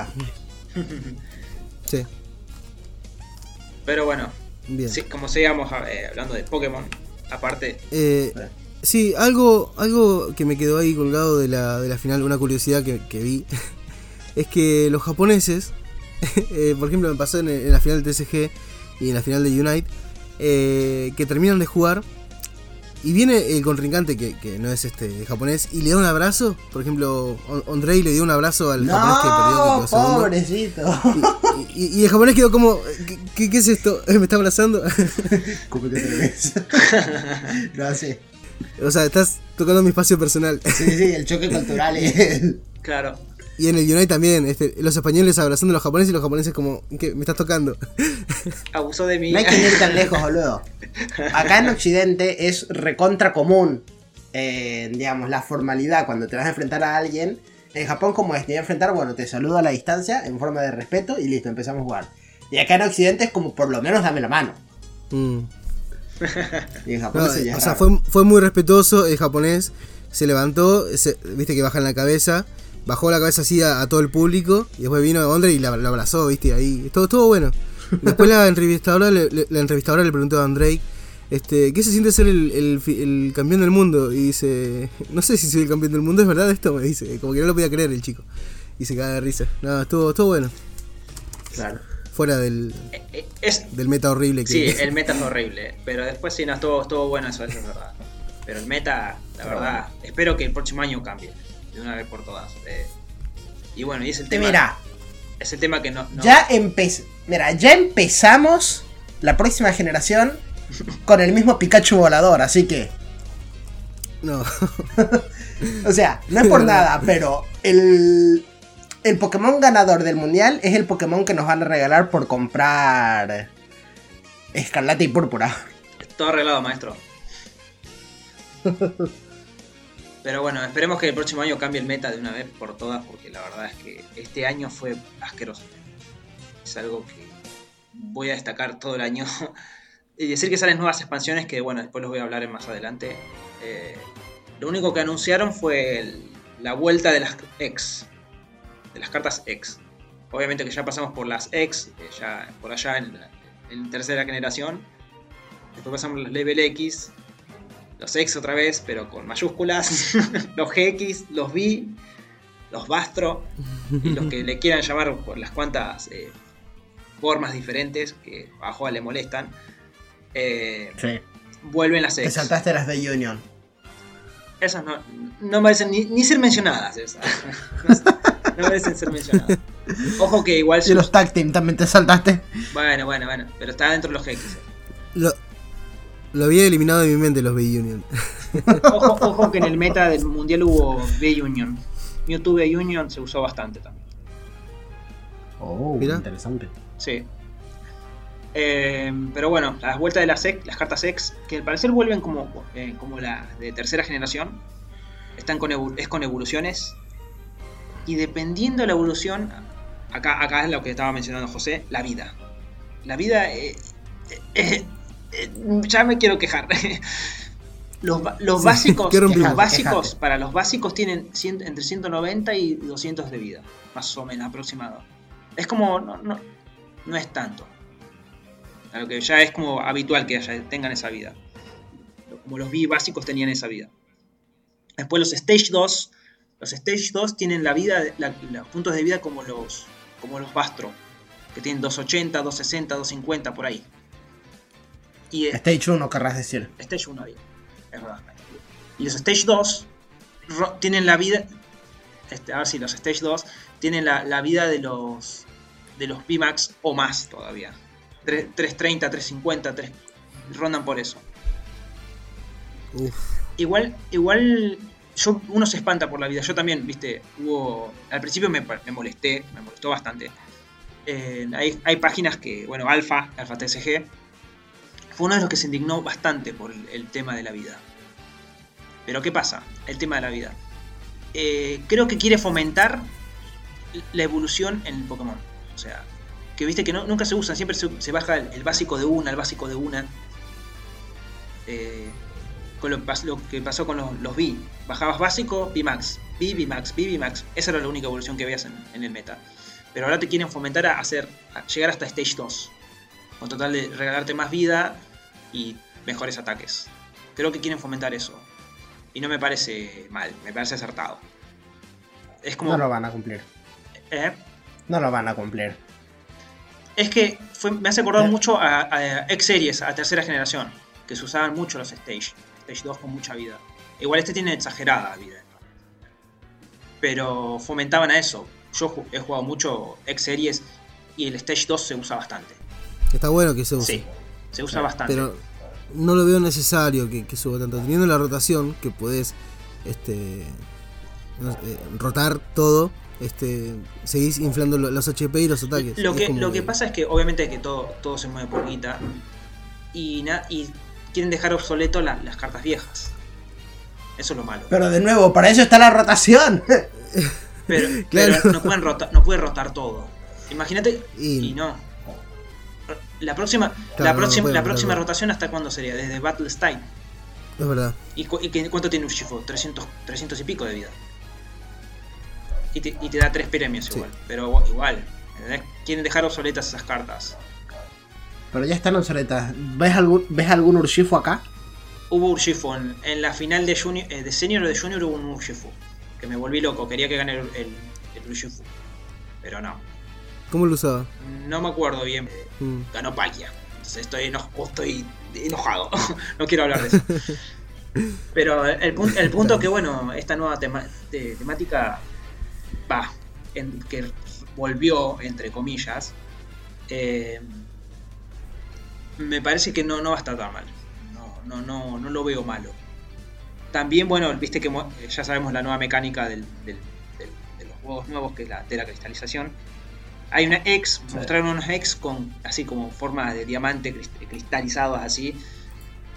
Sí, Pero bueno, bien. sí, como seguíamos eh, hablando de Pokémon, aparte, Eh, sí, algo, algo que me quedó ahí colgado de la, de la final, una curiosidad que, que vi, es que los japoneses, eh, por ejemplo, me pasó en, en la final del TSG y en la final de Unite, eh, que terminan de jugar y viene el contrincante que, que no es este japonés y le da un abrazo. Por ejemplo, Ondrei le dio un abrazo al japonés que perdió que pobrecito. Y, y- y el japonés quedó como, ¿qué, qué- qué es esto? ¿Me está abrazando? ¿Cómo te atreves? no, sí. O sea, estás tocando mi espacio personal. Sí, sí, el choque cultural es... Claro. Y en el Unite también, este, los españoles abrazando a los japoneses y los japoneses como, ¿qué? ¿Me estás tocando? Abusó de mí. No hay que ir tan lejos, boludo. Acá en Occidente es recontra común, eh, digamos, la formalidad cuando te vas a enfrentar a alguien. En Japón, como es, te voy a enfrentar, bueno, te saludo a la distancia en forma de respeto y listo, empezamos a jugar. Y acá en Occidente es como, por lo menos dame la mano. Mm. Y en Japón No, ya o sea, fue, fue muy respetuoso el japonés. Se levantó, se- viste que baja en la cabeza. Bajó la cabeza así a, a todo el público. Y después vino Andre y la- lo abrazó, viste, ahí. Todo, todo bueno. Después la entrevistadora, le, le- la entrevistadora le preguntó a Andrei. Este, ¿Qué se siente ser el, el el campeón del mundo? Y dice, no sé si soy el campeón del mundo, ¿es verdad esto? Me dice, como que no lo podía creer el chico. Y se caga de risa. No, estuvo, estuvo bueno. Claro. Fuera del, Eh, eh, Es, del meta horrible que sí, el meta es horrible. Pero después sí, no, estuvo, estuvo bueno eso, eso es verdad. Pero el meta, la verdad, espero que el próximo año cambie. De una vez por todas. Eh, y bueno, y es el tema. Mira, Es el tema que no. no- ya empe- Mira, ya empezamos la próxima generación con el mismo Pikachu volador, así que... No. O sea, no es por nada, pero el, el Pokémon ganador del mundial es el Pokémon que nos van a regalar por comprar Escarlata y Púrpura. Todo arreglado, maestro. Pero bueno, esperemos que el próximo año cambie el meta de una vez por todas, porque la verdad es que este año fue asqueroso. Es algo que voy a destacar todo el año. Y decir que salen nuevas expansiones, que bueno, después los voy a hablar más adelante. Eh, lo único que anunciaron fue la vuelta de las X, de las cartas X. Obviamente que ya pasamos por las X, eh, ya por allá en, en tercera generación. Después pasamos los level X, los X otra vez, pero con mayúsculas, los GX, los V, los Bastro, y los que le quieran llamar por las cuantas eh, formas diferentes que a Joa le molestan, eh, Sí. vuelven las Te X. saltaste las de Union. Esas no, no merecen ni, ni ser mencionadas. esas. no merecen ser mencionadas. Ojo que igual... Y los Tag Team también te saltaste. Bueno, bueno, bueno, pero está dentro de los GX. Lo, lo había eliminado de mi mente los B-Union. Ojo, ojo que en el meta del mundial hubo B-Union. Mewtwo B-Union se usó bastante también. Oh, Mira. interesante. Sí. Eh, pero bueno, las vueltas de las, ex- las cartas X, que al parecer vuelven como, eh, como la de tercera generación, están con es con evoluciones. Y dependiendo de la evolución, acá, acá es lo que estaba mencionando José, la vida. La vida... eh, eh, eh, ya me quiero quejar. Los, los Sí, básicos, los básicos, Quejate. para los básicos tienen entre 190 y 200 de vida, más o menos aproximado. Es como, no, no, no es tanto. A lo que ya es como habitual que haya, tengan esa vida. Como los B básicos tenían esa vida. Después los Stage 2. Los Stage 2 tienen la vida, la- los puntos de vida como los, como los Bastro. Que tienen 280, 260, 250 por ahí. Y Stage 1 querrás decir. Stage 1 había. Es verdad. Y los Stage 2 ro- tienen la vida. Este, a ver si los Stage 2 tienen la, la vida de los de los VMAX o más todavía. Tre- 330, 350, 3, rondan por eso. Uf. Igual, igual yo, uno se espanta por la vida. Yo también, viste, hubo. Al principio me, me molesté, me molestó bastante. Eh, hay, hay páginas que, bueno, Alfa, Alfa TSG, fue uno de los que se indignó bastante por el, tema de la vida. Pero ¿qué pasa? El tema de la vida. Eh, creo que quiere fomentar la evolución en el Pokémon. O sea, que viste que nunca se usan, siempre se, baja el, básico de una, el básico de una. Eh, con lo, lo que pasó con los, los V. Bajabas básico, VMAX, V, VMAX, V, VMAX. Esa era la única evolución que veías en, en el meta. Pero ahora te quieren fomentar a hacer, a llegar hasta Stage 2. Con total de regalarte más vida y mejores ataques. Creo que quieren fomentar eso. Y no me parece mal, me parece acertado. Es como... No lo van a cumplir. ¿eh? No lo van a cumplir. Es que fue- me hace acordar Eh. mucho a, a X-Series, a tercera generación, que se usaban mucho los Stage. Stage 2 con mucha vida. Igual este tiene exagerada vida. Pero fomentaban a eso. Yo he jugado mucho X-Series y el Stage 2 se usa bastante. Está bueno que se use. Sí, se usa bastante. Pero no lo veo necesario que, que suba tanto. Teniendo la rotación, que puedes este, no eh, rotar todo, este, seguís inflando lo- los HP y los ataques. Lo Es que, lo que pasa es que obviamente que todo, todo se mueve por guita y, na- y quieren dejar obsoleto la- las cartas viejas. Eso es lo malo. Pero de nuevo, para eso está la rotación. Pero, Claro. pero no, pueden rotar, no puede rotar todo. Imagínate. Y- Y, no. La próxima, Claro, la no próxima, la próxima rotación hasta cuándo sería? Desde Battle Style. Es verdad. ¿Y, cu- y qué- cuánto tiene Urshifu? 300, 300 y pico de vida. Y te, y te da tres premios Sí. igual. Pero igual. ¿entendés? Quieren dejar obsoletas esas cartas. Pero ya están obsoletas. ¿Ves algún, ¿ves algún Urshifu acá? Hubo Urshifu en, en la final de, junior, eh, de Senior o de Junior hubo un Urshifu. Que me volví loco, quería que gane el, el, el Urshifu. Pero no. ¿Cómo lo usaba? No me acuerdo bien. Mm. Ganó Palkia. Entonces estoy, eno- estoy enojado. no quiero hablar de eso. Pero el, pun- el punto que, bueno, esta nueva tema- te- temática va, en- que volvió, entre comillas, eh, me parece que no, no va a estar tan mal. No, no, no, no lo veo malo. También, bueno, viste que ya sabemos la nueva mecánica del- del- del- de los juegos nuevos, que es la de la cristalización. Hay una X, Sí. mostraron unos X con así como forma de diamante crist- cristalizados así,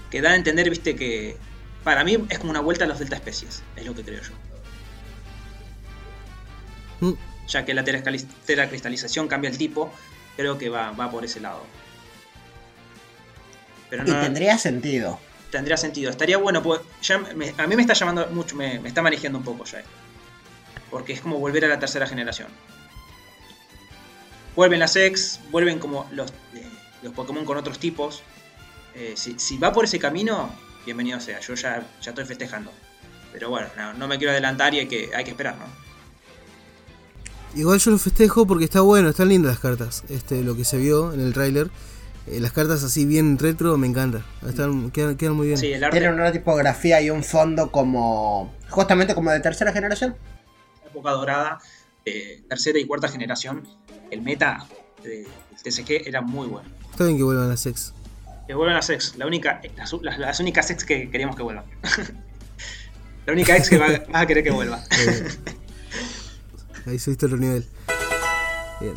que dan a entender, viste, que para mí es como una vuelta a los delta especies, es lo que creo yo. Mm. Ya que la teracristalización cambia el tipo, creo que va, va por ese lado. Pero Y tendría sentido. tendría sentido. Estaría bueno, pues ya me- a mí me está llamando mucho, me, me está manejando un poco ya. esto. Porque es como volver a la tercera generación. Vuelven las X, vuelven como los, eh, los Pokémon con otros tipos. Eh, si, si va por ese camino, bienvenido sea. Yo ya, ya estoy festejando. Pero bueno, no, no me quiero adelantar y hay que, hay que esperar, ¿no? Igual yo lo festejo porque está bueno, están lindas las cartas. Este, lo que se vio en el tráiler. eh, las cartas así bien retro me encanta. Están, quedan, quedan muy bien. Sí, el arte Tienen una tipografía y un fondo como. justamente como de tercera generación. época dorada, eh, tercera y cuarta generación, el meta de- del TCG era muy bueno. Está bien que vuelvan las ex. Que vuelvan las ex, la única, las, las- las únicas ex que queríamos que vuelvan. la única ex que va, vas a querer que vuelva. Ahí subiste otro nivel. Bien.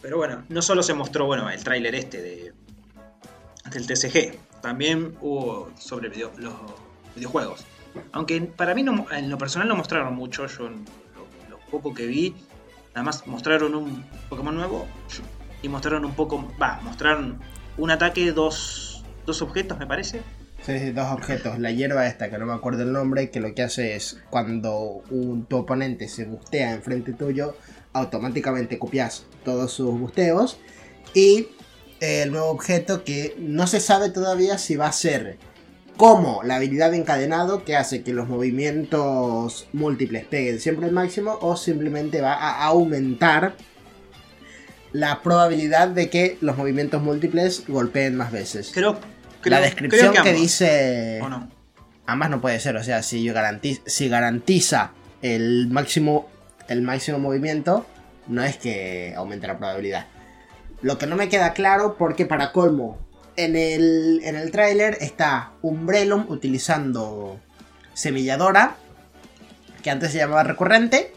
Pero bueno, no solo se mostró bueno el tráiler este de, del TCG, también hubo sobre video- los videojuegos. Aunque para mí no- en lo personal no mostraron mucho, yo lo poco que vi, nada más mostraron un Pokémon nuevo y mostraron un poco, va, mostraron un ataque, dos, dos objetos me parece. Sí, sí, dos objetos. La hierba esta, que no me acuerdo el nombre, que lo que hace es cuando un, tu oponente se bustea enfrente tuyo, automáticamente copias todos sus busteos. Y el nuevo objeto que no se sabe todavía si va a ser como la habilidad de encadenado que hace que los movimientos múltiples peguen siempre el máximo o simplemente va a aumentar la probabilidad de que los movimientos múltiples golpeen más veces. Creo, creo la descripción creo que, dice ¿o no? ambas no puede ser, o sea, si, garantiza, si garantiza el máximo el máximo movimiento, no es que aumente la probabilidad. Lo que no me queda claro, porque para colmo, en el, en el tráiler está Umbrelum utilizando Semilladora, que antes se llamaba Recurrente,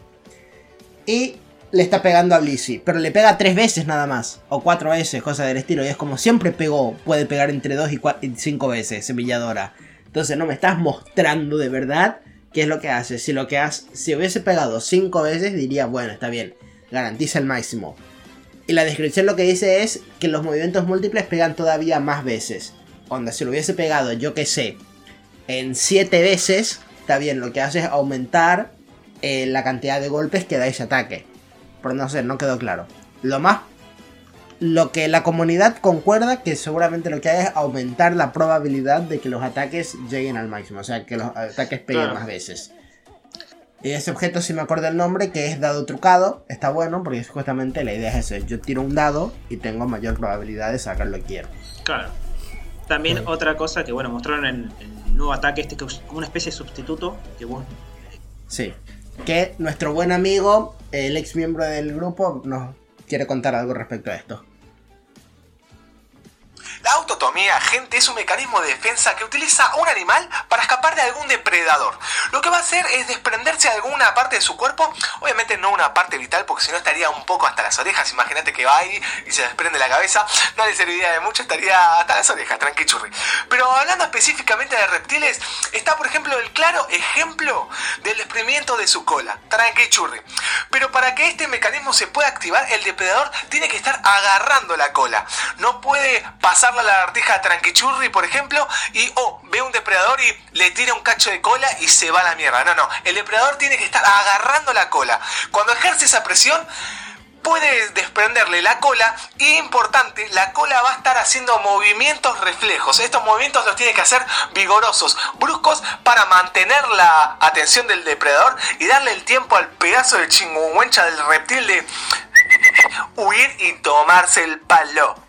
y le está pegando a Blissey, pero le pega tres veces nada más, o cuatro veces, cosa del estilo, y es como siempre pegó, puede pegar entre dos y, y cinco veces Semilladora. Entonces no me estás mostrando de verdad qué es lo que hace. Si lo que hace, si hubiese pegado cinco veces, diría, bueno, está bien, garantiza el máximo. Y la descripción lo que dice es que los movimientos múltiples pegan todavía más veces. Onda, si lo hubiese pegado, yo que sé, en 7 veces, está bien, lo que hace es aumentar eh, la cantidad de golpes que da ese ataque. Pero no sé, no quedó claro. Lo más. Lo que la comunidad concuerda que seguramente lo que hay es aumentar la probabilidad de que los ataques lleguen al máximo. O sea, que los ataques peguen Claro. más veces. Y ese objeto, si me acuerdo el nombre, que es dado trucado, está bueno porque es justamente la idea es eso. Yo tiro un dado y tengo mayor probabilidad de sacar lo que quiero. Claro. También otra cosa que, bueno, mostraron en el nuevo ataque este que es como una especie de sustituto que vos Sí. Que nuestro buen amigo, el ex miembro del grupo, nos quiere contar algo respecto a esto. La autotomía, gente, es un mecanismo de defensa que utiliza un animal para escapar de algún depredador. Lo que va a hacer es desprenderse de alguna parte de su cuerpo, obviamente no una parte vital, porque si no estaría un poco hasta las orejas. Imagínate que va ahí y se desprende la cabeza, no le serviría de mucho, estaría hasta las orejas, tranqui churri. Pero hablando específicamente de reptiles, está por ejemplo el claro ejemplo del desprendimiento de su cola, tranqui churri. Pero para que este mecanismo se pueda activar, el depredador tiene que estar agarrando la cola. No puede pasar la lagartija tranquichurri, por ejemplo, y oh, ve un depredador y le tira un cacho de cola y se va a la mierda. No, no, el depredador tiene que estar agarrando la cola. Cuando ejerce esa presión, puede desprenderle la cola y importante, la cola va a estar haciendo movimientos reflejos. Estos movimientos los tiene que hacer vigorosos, bruscos para mantener la atención del depredador y darle el tiempo al pedazo de chingüengüencha del reptil de huir y tomarse el palo.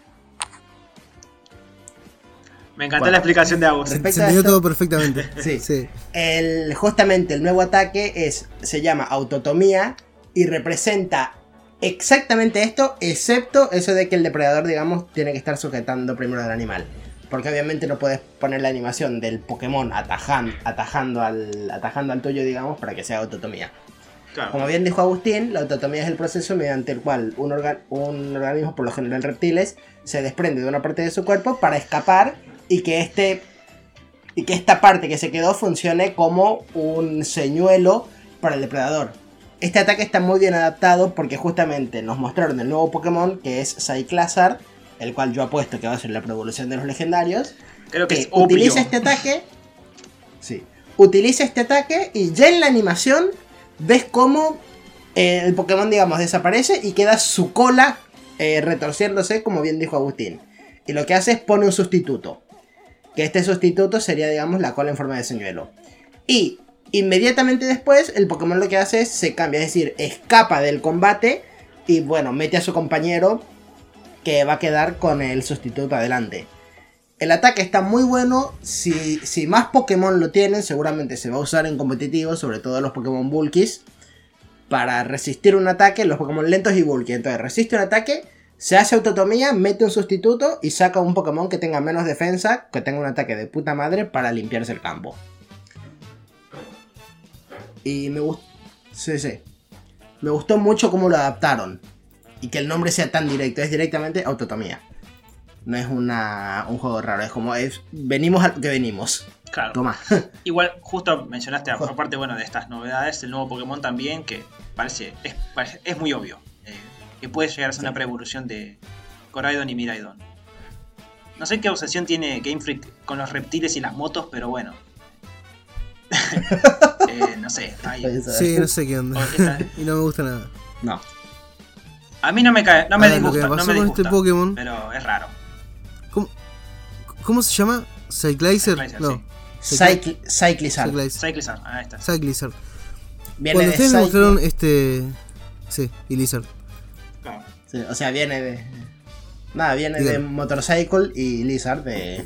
Me encantó Bueno. la explicación de Agus. Se entendió todo perfectamente. Sí. sí. El, justamente el nuevo ataque es, se llama autotomía y representa exactamente esto, excepto eso de que el depredador, digamos, tiene que estar sujetando primero al animal. Porque obviamente no puedes poner la animación del Pokémon atajan- atajando, al, atajando al tuyo, digamos, para que sea autotomía. Claro. Como bien dijo Agustín, la autotomía es el proceso mediante el cual un, orga- un organismo, por lo general reptiles, se desprende de una parte de su cuerpo para escapar y que este y que esta parte que se quedó funcione como un señuelo para el depredador. Este ataque está muy bien adaptado porque justamente nos mostraron el nuevo Pokémon que es Cyclazar, el cual yo apuesto que va a ser la evolución de los legendarios Creo que que es utiliza este ataque. Sí. Utiliza este ataque y ya en la animación ves cómo eh, el Pokémon, digamos, desaparece y queda su cola eh, retorciéndose, como bien dijo Agustín. Y lo que hace es pone un sustituto. Que este sustituto sería, digamos, la cola en forma de señuelo. Y inmediatamente después, el Pokémon lo que hace es se cambia, es decir, escapa del combate y, bueno, mete a su compañero que va a quedar con el sustituto adelante. El ataque está muy bueno. Si, si más Pokémon lo tienen, seguramente se va a usar en competitivo, sobre todo los Pokémon Bulkies. Para resistir un ataque, los Pokémon lentos y Bulky. Entonces, resiste un ataque, se hace autotomía, mete un sustituto y saca un Pokémon que tenga menos defensa, que tenga un ataque de puta madre para limpiarse el campo. Y me gustó. Sí, sí. Me gustó mucho cómo lo adaptaron. Y que el nombre sea tan directo. Es directamente autotomía. No es una, un juego raro. Es como es. Venimos a lo que venimos. Claro. Toma. Igual, justo mencionaste, aparte bueno, de estas novedades, el nuevo Pokémon también, que parece, es, parece- es muy obvio, que puede llegar a ser Sí. una preevolución de Coraidon y Miraidon. No sé qué obsesión tiene Game Freak con los reptiles y las motos, pero bueno. Eh, no sé. ahí- Sí, no sé qué onda. Y no me gusta nada. No. A mí no me cae, no me Ahora, lo que disgusta, no me con disgusta, este Pokémon. pero es raro. ¿Cómo, cómo se llama? ¿Cyclizer? Cyclizer, No. sí. Cycl Cyclizar. Cyclizer. Cyclizar, ah, ahí está. Cyclizer. Viene Cuando de ustedes me mostraron este. Sí, y Lizard. Sí, o sea, viene de. Nada, viene de. Motorcycle y Lizard de.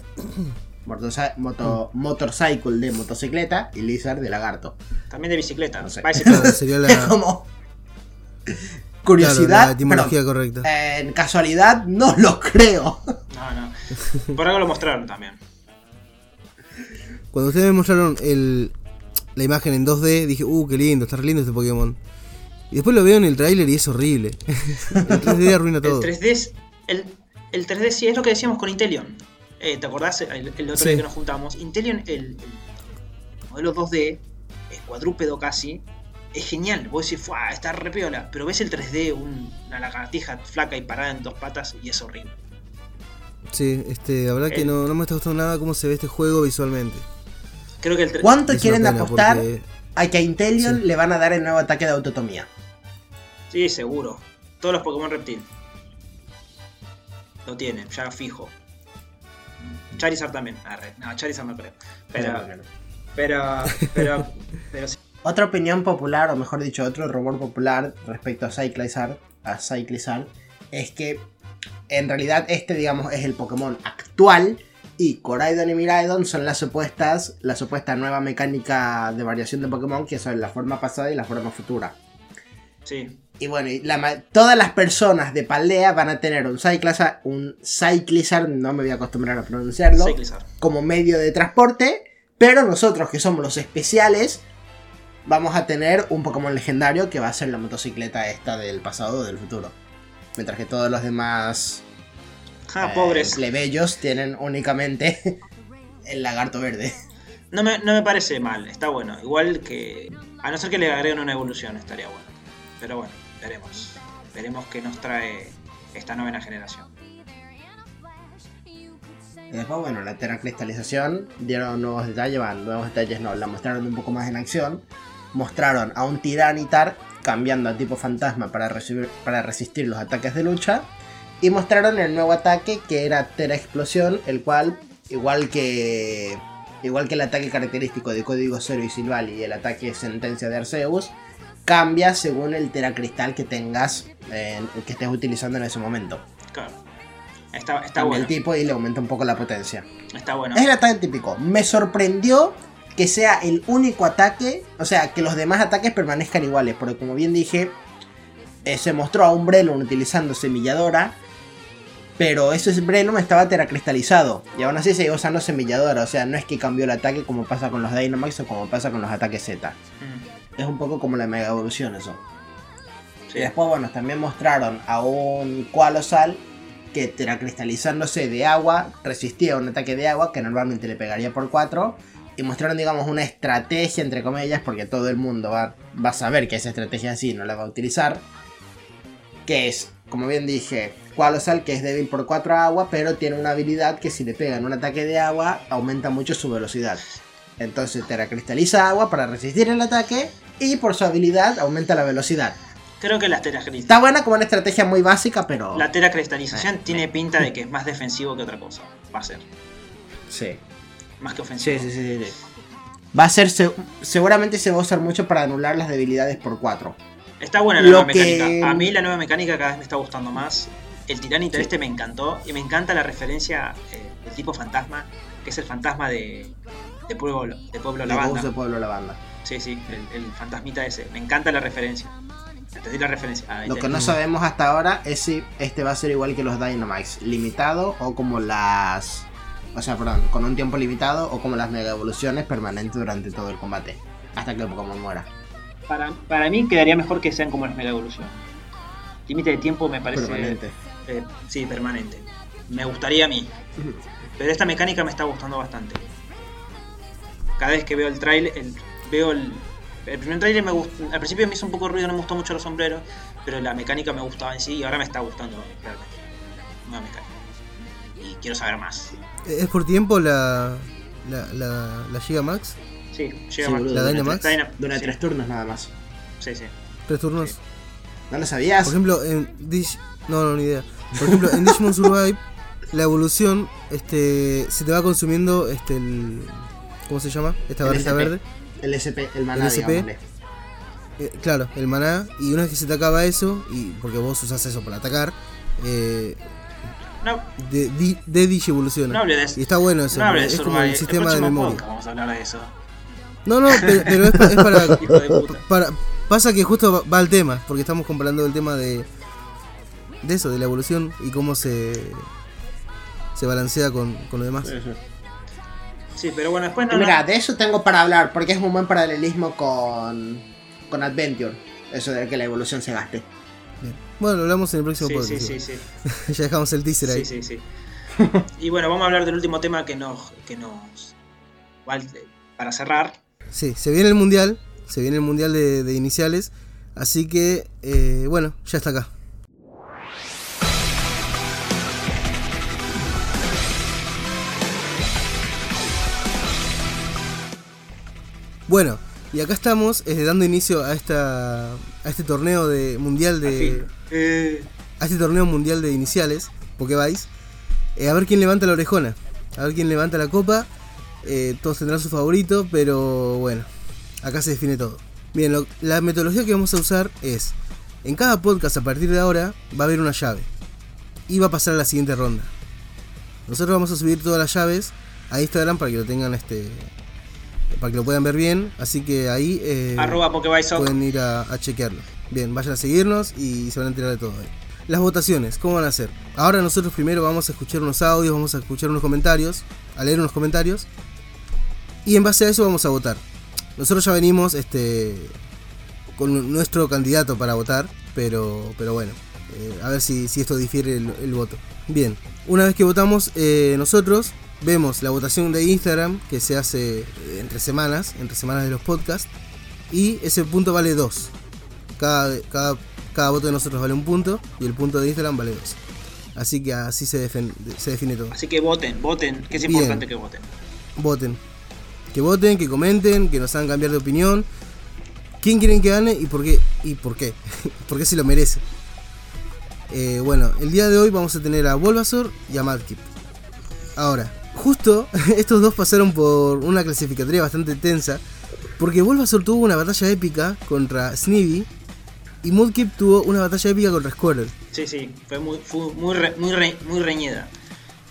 motorcy- moto- motorcycle de motocicleta y Lizard de lagarto. También de bicicleta. No sé. Bicycle. Claro, sería la, como. claro, Curiosidad. la etimología perdón, correcta. en casualidad, no lo creo. No, no. Por algo lo mostraron también. Cuando ustedes me mostraron el, la imagen en 2D, dije, uh, qué lindo, está re lindo este Pokémon. Y después lo veo en el tráiler y es horrible. el 3D arruina todo. El 3D es. El, el 3D sí es lo que decíamos con Intelion. Eh, ¿Te acordás el, el otro Sí. día que nos juntamos? Intelion, el, el modelo 2D, es cuadrúpedo casi, es genial. Vos decís, ¡fuah! Está re piola. Pero ves el 3D, un- una lagartija flaca y parada en dos patas y es horrible. Sí, este, la verdad que El- no, no me está gustando nada cómo se ve este juego visualmente. Creo que el 3D. ¿Cuánto Es quieren apostar porque- a que a Intelion Sí. le van a dar el nuevo ataque de autotomía? Sí, seguro. Todos los Pokémon reptil. Lo tienen, ya fijo. Charizard también. Arre. No, Charizard no creo. Pero. Pero. Pero. pero sí. Otra opinión popular, o mejor dicho, otro rumor popular respecto a Cyclizar, a Cyclizar, es que en realidad este, digamos, es el Pokémon actual y Coraidon y Miraidon son las supuestas, la supuesta nueva mecánica de variación de Pokémon que son la forma pasada y la forma futura. Sí. Y bueno, y la todas las personas de Paldea van a tener un Cyclizar, un Cyclizar, no me voy a acostumbrar a pronunciarlo, Cyclizar. como medio de transporte. Pero nosotros, que somos los especiales, vamos a tener un Pokémon legendario que va a ser la motocicleta esta del pasado o del futuro. Mientras que todos los demás Ah, eh, pobres. plebeyos tienen únicamente el lagarto verde. No me, no me parece mal, está bueno. Igual que. A no ser que le agreguen una evolución, estaría bueno. Pero bueno, veremos. Veremos qué nos trae esta novena generación. Después, bueno, la teracristalización dieron nuevos detalles, van, nuevos detalles no, la mostraron un poco más en acción. Mostraron a un Tiranitar cambiando a tipo fantasma para, recibir, para resistir los ataques de lucha. Y mostraron el nuevo ataque que era Tera Explosión, el cual, igual que, igual que el ataque característico de Código Cero y Silvali y el ataque Sentencia de Arceus, cambia según el Teracristal que tengas, eh, que estés utilizando en ese momento. Claro. Está, está bueno. el tipo y le aumenta un poco la potencia. Está bueno. Es el ataque típico. Me sorprendió que sea el único ataque, o sea, que los demás ataques permanezcan iguales, porque como bien dije, eh, se mostró a un Breloom utilizando semilladora, pero ese Breloom estaba teracristalizado, y aún así seguía usando semilladora, o sea, no es que cambió el ataque como pasa con los Dynamax o como pasa con los ataques Z. Mm, Es un poco como la Mega Evolución eso. sí. Y después, bueno, también mostraron a un Qualosal que teracristalizándose de agua resistía un ataque de agua que normalmente le pegaría por 4. Y mostraron, digamos, una estrategia, entre comillas, porque todo el mundo va, va a saber que esa estrategia así no la va a utilizar. Que es, como bien dije, Qualosal que es débil por 4 agua, pero tiene una habilidad que si le pegan un ataque de agua aumenta mucho su velocidad. Entonces teracristaliza agua para resistir el ataque y por su habilidad aumenta la velocidad. Creo que la teracristalización. Está buena como una estrategia muy básica, pero. La teracristalización Eh, tiene me- pinta de que es más defensivo que otra cosa. Va a ser. Sí. Más que ofensivo. Sí, sí, sí, sí. Va a ser. se- seguramente se va a usar mucho para anular las debilidades por 4. Está buena la Lo nueva que- mecánica. A mí la nueva mecánica cada vez me está gustando más. El tiranita Sí. este me encantó. Y me encanta la referencia eh, del tipo fantasma. Que es el fantasma de, de Pueblo, de Pueblo Lavanda. de Pueblo Lavanda. Sí, sí, el, el fantasmita ese. Me encanta la referencia. La referencia. Ah, Lo que no sabemos hasta ahora es si este va a ser igual que los Dynamax, limitado o como las. O sea, perdón, con un tiempo limitado o como las mega evoluciones permanentes durante todo el combate. Hasta que el Pokémon muera. Para, para mí quedaría mejor que sean como las Mega Evolución. Límite de tiempo me parece. Permanente. eh, sí, permanente. Me gustaría a mí. Pero esta mecánica me está gustando bastante. Cada vez que veo el trailer, el, veo el, el primer trailer me gustó, al principio me hizo un poco de ruido, no me gustó mucho los sombreros, pero la mecánica me gustaba en sí y ahora me está gustando realmente. Nueva mecánica. Y quiero saber más. ¿Es por tiempo la, la, la, la Giga Max? Sí, más. boludo, ¿La Dynamax? tres- Dyna- Dura sí. tres turnos nada más. Sí, sí. ¿Tres turnos? Sí. ¿No lo sabías? Por ejemplo, en Dish... No, no, ni idea. Por ejemplo, en Digimon Survive, la evolución este, se te va consumiendo este, el... ¿Cómo se llama? Esta barrita verde. El SP, el maná, El SP. Eh, claro, el maná. Y una vez que se te acaba eso, y porque vos usás eso para atacar, eh, No, de, di- de Digievoluciona. no Y está bueno eso. No hable de es como el sistema de memoria. Vamos a hablar de eso. No, no, pero, pero es, es para, Hijo de puta. para. Pasa que justo va, al tema, porque estamos comparando el tema de. De eso, de la evolución y cómo se. Se balancea con, con lo demás. Sí, pero bueno, después no. Mira, no- de eso tengo para hablar, porque es un buen paralelismo con, con Adventure. Eso de que la evolución se gaste. Bien. Bueno, lo hablamos en el próximo Sí, podcast. sí, sí, sí. ya dejamos el teaser ahí. Sí, sí, sí. y bueno, vamos a hablar del último tema que nos. Que nos eh, para cerrar. Sí, se viene el mundial. Se viene el mundial de, de iniciales. Así que, eh, bueno, ya está acá. Bueno, y acá estamos eh, dando inicio a esta a este torneo de mundial Al de. Eh, a este torneo mundial de iniciales, Pokévice, eh, a ver quién levanta la orejona, a ver quién levanta la copa. eh, todos tendrán su favorito, pero bueno, acá se define todo. Bien, lo- la metodología que vamos a usar es, en cada podcast a partir de ahora va a haber una llave y va a pasar a la siguiente ronda. Nosotros vamos a subir todas las llaves a Instagram para que lo tengan este para que lo puedan ver bien, así que ahí eh, arroba pueden ir a, a chequearlo. Bien, vayan a seguirnos y se van a enterar de todo ahí. Las votaciones, ¿cómo van a ser? Ahora nosotros primero vamos a escuchar unos audios, vamos a escuchar unos comentarios, a leer unos comentarios. Y en base a eso vamos a votar. Nosotros ya venimos este, con nuestro candidato para votar, pero, pero bueno, eh, a ver si, si esto difiere el, el voto. Bien, una vez que votamos eh, nosotros, vemos la votación de Instagram que se hace eh, entre semanas, entre semanas de los podcasts, y ese punto vale 2. Cada, cada, cada voto de nosotros vale un punto y el punto de Instagram vale 2. Así que así se, defen- se define todo. Así que voten, voten, que es Bien. importante que voten. Voten. Que voten, que comenten, que nos hagan cambiar de opinión. ¿Quién quieren que gane y por qué? ¿Y por qué? ¿Por qué se lo merece? Eh, bueno, el día de hoy vamos a tener a Bulbasaur y a Madkip. Ahora, justo estos dos pasaron por una clasificatoria bastante tensa. Porque Bulbasaur tuvo una batalla épica contra Snivy. Y Mudkip tuvo una batalla épica contra Squirtle. Sí, sí, fue muy, fue muy, re- muy, re- muy reñida.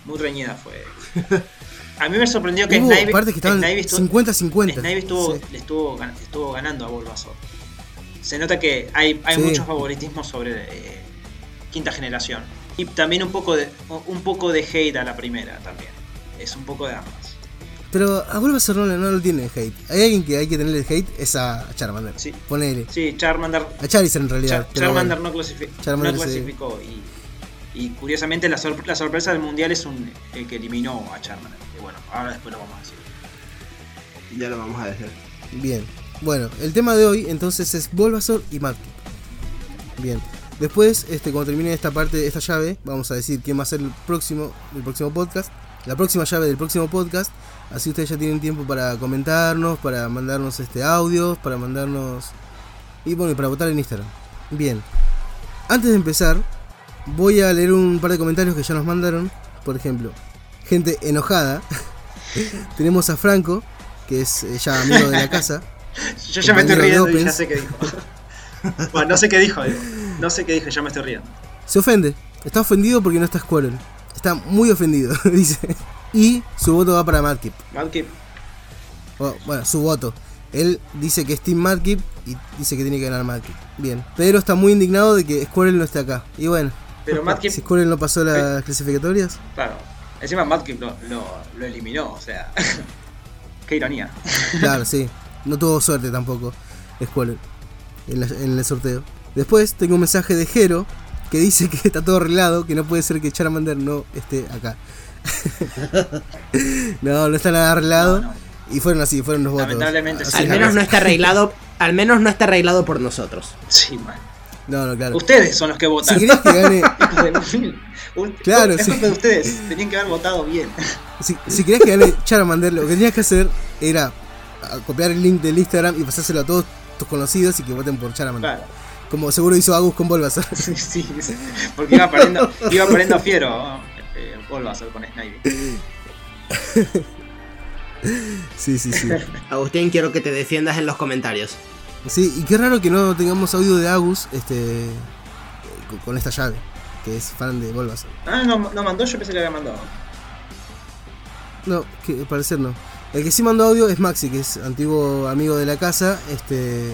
Muy reñida fue. A mí me sorprendió que Hubo Snivy, partes que estaban Snivy estuvo- 50-50. Snivy estuvo, Sí. le estuvo, estuvo ganando a Bulbasaur. Se nota que hay, hay Sí. mucho favoritismo sobre eh, quinta generación. Y también un poco, de, un poco de hate a la primera también. Es un poco de ambas. Pero a Bulbasaur no, no lo tiene hate. Hay alguien que hay que tenerle hate, es a Charmander. Sí. Ponele. Sí, Charmander, A Charizard en realidad. Char- Charmander bueno. no, clasifi- Charmander no sí. clasificó. Y, y curiosamente la, sor- la sorpresa del mundial es un, el que eliminó a Charmander. Que bueno, ahora después lo vamos a decir. Ya lo vamos a decir. Bien. Bueno, el tema de hoy entonces es Bulbasaur y Mudkip. Bien. Después, este, cuando termine esta parte, esta llave, vamos a decir quién va a ser el próximo, el próximo podcast. La próxima llave del próximo podcast. Así ustedes ya tienen tiempo para comentarnos, para mandarnos este audios, para mandarnos. Y bueno, y para votar en Instagram. Bien. Antes de empezar, voy a leer un par de comentarios que ya nos mandaron. Por ejemplo, gente enojada. Tenemos a Franco, que es eh, ya amigo de la casa. Yo ya me estoy riendo y ya sé qué dijo. bueno, no sé qué dijo, digo. No sé qué dijo, ya me estoy riendo. Se ofende. Está ofendido porque no está Squirrel. Está muy ofendido, dice. Y su voto va para Madkip. Madkip, O, Bueno, su voto. Él dice que es Team Madkip y dice que tiene que ganar Madkip. Bien. Pero está muy indignado de que Squirrel no esté acá. Y bueno, pero Madkip, si Squirrel no pasó las clasificatorias. claro. Encima Madkip lo, lo, lo eliminó, o sea. qué ironía. Claro, sí. No tuvo suerte tampoco Squirrel en, la- en el sorteo. Después tengo un mensaje de Jero que dice que está todo arreglado, que no puede ser que Charmander no esté acá. no, no está nada arreglado. No, no. Y fueron así, fueron los votos. Lamentablemente Así sí. Al menos no está arreglado. Al menos no está arreglado por nosotros. Sí, man. No, no, claro. Ustedes son los que Si votan. querés que gane. Un- Claro, es sí. culpa de ustedes. Tenían que haber votado bien. si, si querés que gane Charmander, lo que tenías que hacer era a, copiar el link del Instagram y pasárselo a todos tus conocidos y que voten por Charmander. Claro. Como seguro hizo Agus con Bulbasaur. Sí, sí, sí. Porque iba perdiendo, iba perdiendo fiero. Eh, Bulbasaur con Snivy. sí, sí, sí. Agustín, quiero que te defiendas en los comentarios. Sí, y qué raro que no tengamos audio de Agus este, con- con esta llave, que es fan de Bulbasaur. Ah, no, no mandó, yo pensé que había mandado. No, que al parecer no. El que sí mandó audio es Maxi, que es antiguo amigo de la casa. Este.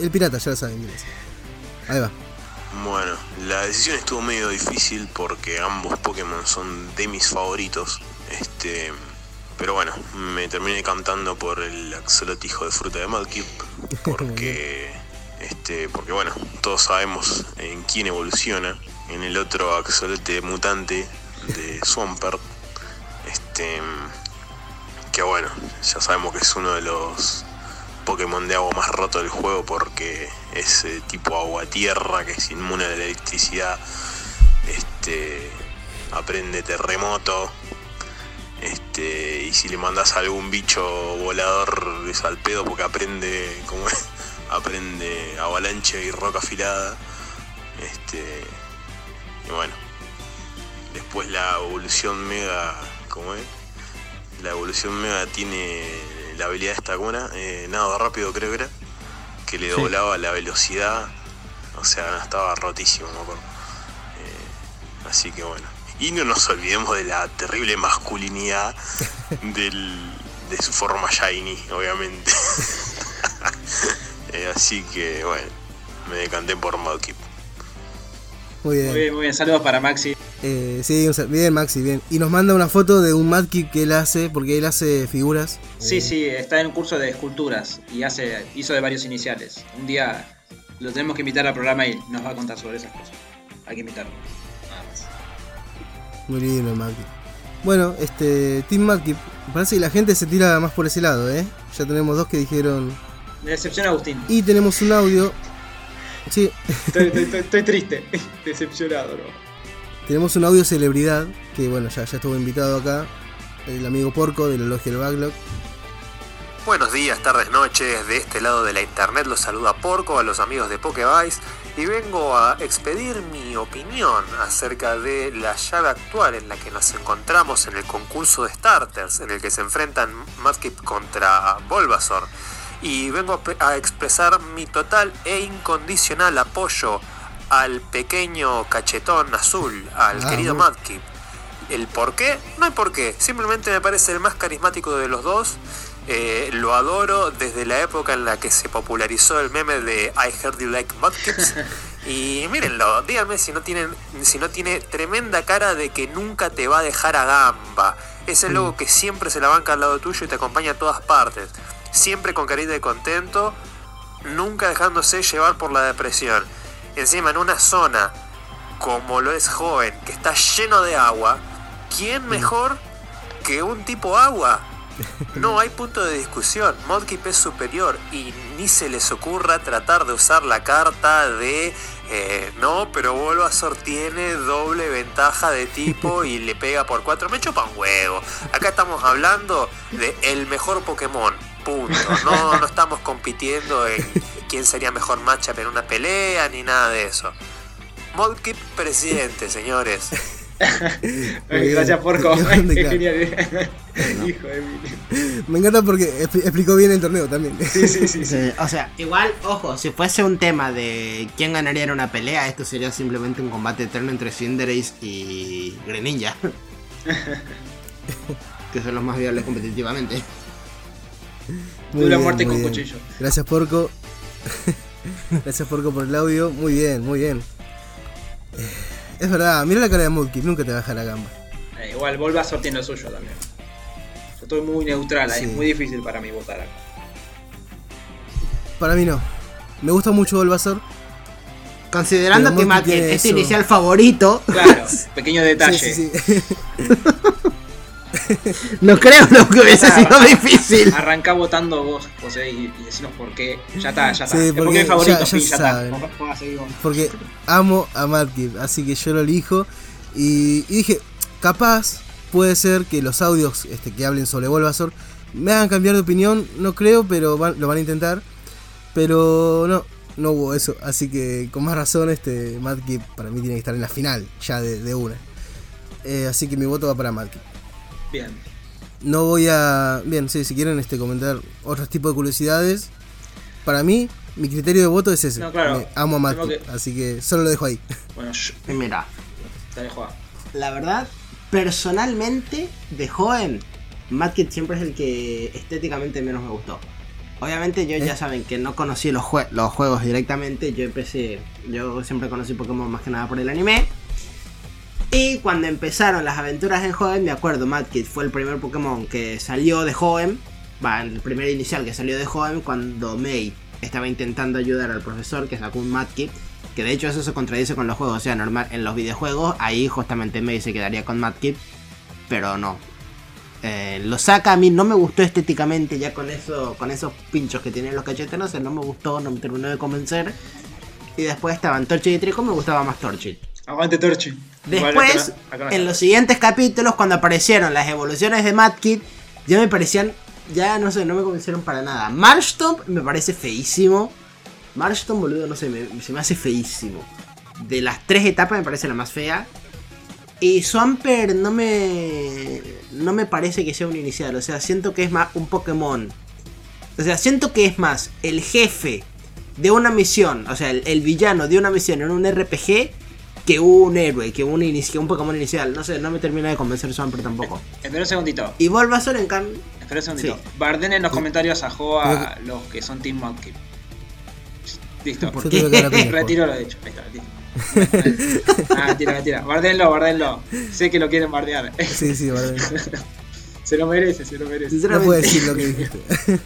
El pirata, ya lo saben quién es. Ahí va. Bueno, la decisión estuvo medio difícil porque ambos Pokémon son de mis favoritos. Este, pero bueno, me terminé cantando por el axolotl hijo de fruta de Mudkip porque este, porque bueno, todos sabemos en quién evoluciona, en el otro axolote mutante de Swampert. Este, que bueno, ya sabemos que es uno de los Pokémon de agua más roto del juego porque es tipo agua-tierra que es inmune a la electricidad. Este aprende terremoto. Este, y si le mandas a algún bicho volador es al pedo porque aprende como aprende avalancha y roca afilada. Este y bueno. Después la evolución mega, ¿cómo es? La evolución mega tiene la habilidad esta ¿cómo era? Eh, nada rápido creo que era. Que le doblaba la velocidad. O sea, estaba rotísimo, me acuerdo. Eh, así que bueno. Y no nos olvidemos de la terrible masculinidad del, de su forma shiny, obviamente. Eh, así que bueno. me decanté por Mudkip. Muy bien. Muy bien, muy bien. Saludos para Maxi. Eh, sí, bien, Maxi, bien. Y nos manda una foto de un Madkip que él hace, porque él hace figuras. Sí, Eh, sí, está en un curso de esculturas y hace hizo de varios iniciales. Un día lo tenemos que invitar al programa y nos va a contar sobre esas cosas. Hay que invitarlo. Nada más. Muy lindo el Madkip. Bueno, este, Team Madkip, parece que la gente se tira más por ese lado, ¿eh? Ya tenemos dos que dijeron. Me decepciona Agustín. Y tenemos un audio. Sí, Estoy, estoy- estoy- estoy triste. Decepcionado, ¿no? tenemos un audio celebridad, que bueno, ya, ya estuvo invitado acá. El amigo Porco del Elogio del Backlog. Buenos días, tardes, noches. De este lado de la internet los saluda Porco a los amigos de Pokevice y vengo a expedir mi opinión acerca de la llave actual en la que nos encontramos en el concurso de starters en el que se enfrentan Mudkip contra Bulbasaur. Y vengo a expresar mi total e incondicional apoyo al pequeño cachetón azul, al Ah, querido muy- Mudkip. ¿El por qué? No hay por qué. Simplemente me parece el más carismático de los dos. Eh, lo adoro desde la época en la que se popularizó el meme de I heard you like mudkips. y mírenlo, díganme si no, tienen, si no tiene tremenda cara de que nunca te va a dejar a gamba. Es el logo que siempre se la banca al lado tuyo y te acompaña a todas partes. Siempre con carita de contento, nunca dejándose llevar por la depresión. Encima en una zona como lo es joven, que está lleno de agua, ¿quién mejor que un tipo agua? No hay punto de discusión. Modkip es superior y ni se les ocurra tratar de usar la carta de eh, no, pero Bulbasaur tiene doble ventaja de tipo y le pega por cuatro. Me chupa un huevo. Acá estamos hablando de el mejor Pokémon. Punto. No, no estamos compitiendo en quién sería mejor matchup en una pelea ni nada de eso. Modkip presidente, señores. Gracias. Qué claro. genial. Hijo de mí. Me encanta porque expli- explicó bien el torneo también. Sí, sí, sí. sí. Sí, O sea, igual, ojo, si fuese un tema de quién ganaría en una pelea, esto sería simplemente un combate eterno entre Cinderace y Greninja. que son los más viables competitivamente. Muy Dura bien, muerte muy con bien. cuchillo. Gracias, Porco. Gracias, Porco, por el audio. Muy bien, muy bien. Eh, Es verdad, mira la cara de Mudkip, nunca te va a dejar la gamba. Eh, igual Bulbasaur tiene lo suyo también. Yo estoy muy neutral, ahí, Sí. es muy difícil para mí votar acá. Para mí no. Me gusta mucho Bulbasaur. Considerando Pero que es tu eso. inicial favorito, Claro, pequeño detalle. Sí, sí, sí. no creo no, que hubiese sido difícil. Arrancá votando vos, José, y, y decinos por qué. Ya está, ya está. Sí, es porque porque es favorito, ya- ya ya, saben. está. Porque amo a Mudkip, así que yo lo elijo. Y, y dije, capaz puede ser que los audios este, que hablen sobre Bulbasaur me hagan cambiar de opinión. No creo, pero van- lo van a intentar. Pero no, no hubo eso. Así que con más razón, este Mudkip para mí tiene que estar en la final, ya de, de una. Eh, así que mi voto va para Mudkip. Bien. No voy a. Bien, sí, si quieren este, comentar otros tipos de curiosidades. Para mí, mi criterio de voto es ese. No, claro. Me- amo a que- así que solo lo dejo ahí. Bueno, shh, Mira, la verdad, personalmente, de joven, Madkit siempre es el que estéticamente menos me gustó. Obviamente yo ya ¿Eh? saben que no conocí los, jue- los juegos directamente, yo empecé, yo siempre conocí Pokémon más que nada por el anime. Y cuando empezaron las aventuras en joven, me acuerdo, Madkit fue el primer Pokémon que salió de joven, va, el primer inicial que salió de joven cuando May estaba intentando ayudar al profesor que sacó un Madkit. Que de hecho eso se contradice con los juegos, o sea, normal, en los videojuegos ahí justamente May se quedaría con Madkit, pero no. Eh, lo saca, a mí no me gustó estéticamente ya con eso, con esos pinchos que tienen los sé, no me gustó, no me terminó de convencer. Y después estaban Torchid y Trico, me gustaba más Torchid. Aguante Torchi. Después, acá acá en los siguientes capítulos, cuando aparecieron las evoluciones de Madkit, ya me parecían, ya no sé, no me convencieron para nada. Marshtomp me parece feísimo. Marshtomp, boludo, no sé, me- se me hace feísimo. De las tres etapas me parece la más fea. Y Swampert no me. No me parece que sea un inicial. O sea, siento que es más un Pokémon. O sea, siento que es más el jefe de una misión. O sea, el, el villano de una misión en un RPG. Que un héroe, que un, que un Pokémon inicial. No sé, no me termina de convencer Swampert tampoco. Espera un segundito. Y Bulbasaur, en cambio. Espera un segundito. Sí. Barden en los comentarios a Joa los que son Team Mudkip. Listo. ¿Por qué? a a. Retiro lo dicho. Ahí está, listo. ah, tira, tira. Bardenlo, bardenlo. Sé que lo quieren bardear. Sí, sí, vale. se lo merece, se lo merece. No puedo decir lo que dijiste.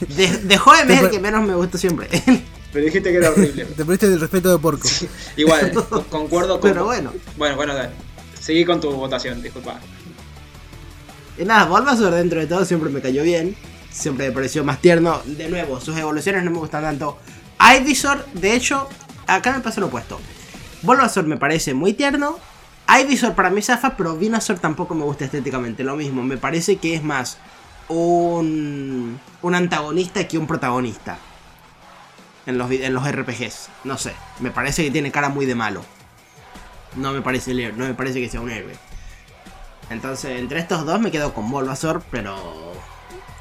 de, de Joven es el que menos me gustó siempre. Pero dijiste que era horrible. Te perdiste el respeto de porco. Igual, con- concuerdo con. Pero bueno. Bueno, bueno, dale. Seguí con tu votación, disculpa. Y nada, Bulbasaur dentro de todo siempre me cayó bien. Siempre me pareció más tierno. De nuevo, sus evoluciones no me gustan tanto. Ivysaur, de hecho, acá me pasa lo opuesto. Bulbasaur me parece muy tierno. Ivysaur para mí zafa, pero Venusaur tampoco me gusta estéticamente. Lo mismo, me parece que es más un, un antagonista que un protagonista. En los, en los RPGs. No sé, me parece que tiene cara muy de malo. No me parece, no me parece que sea un héroe. Entonces, entre estos dos me quedo con Bulbasaur, pero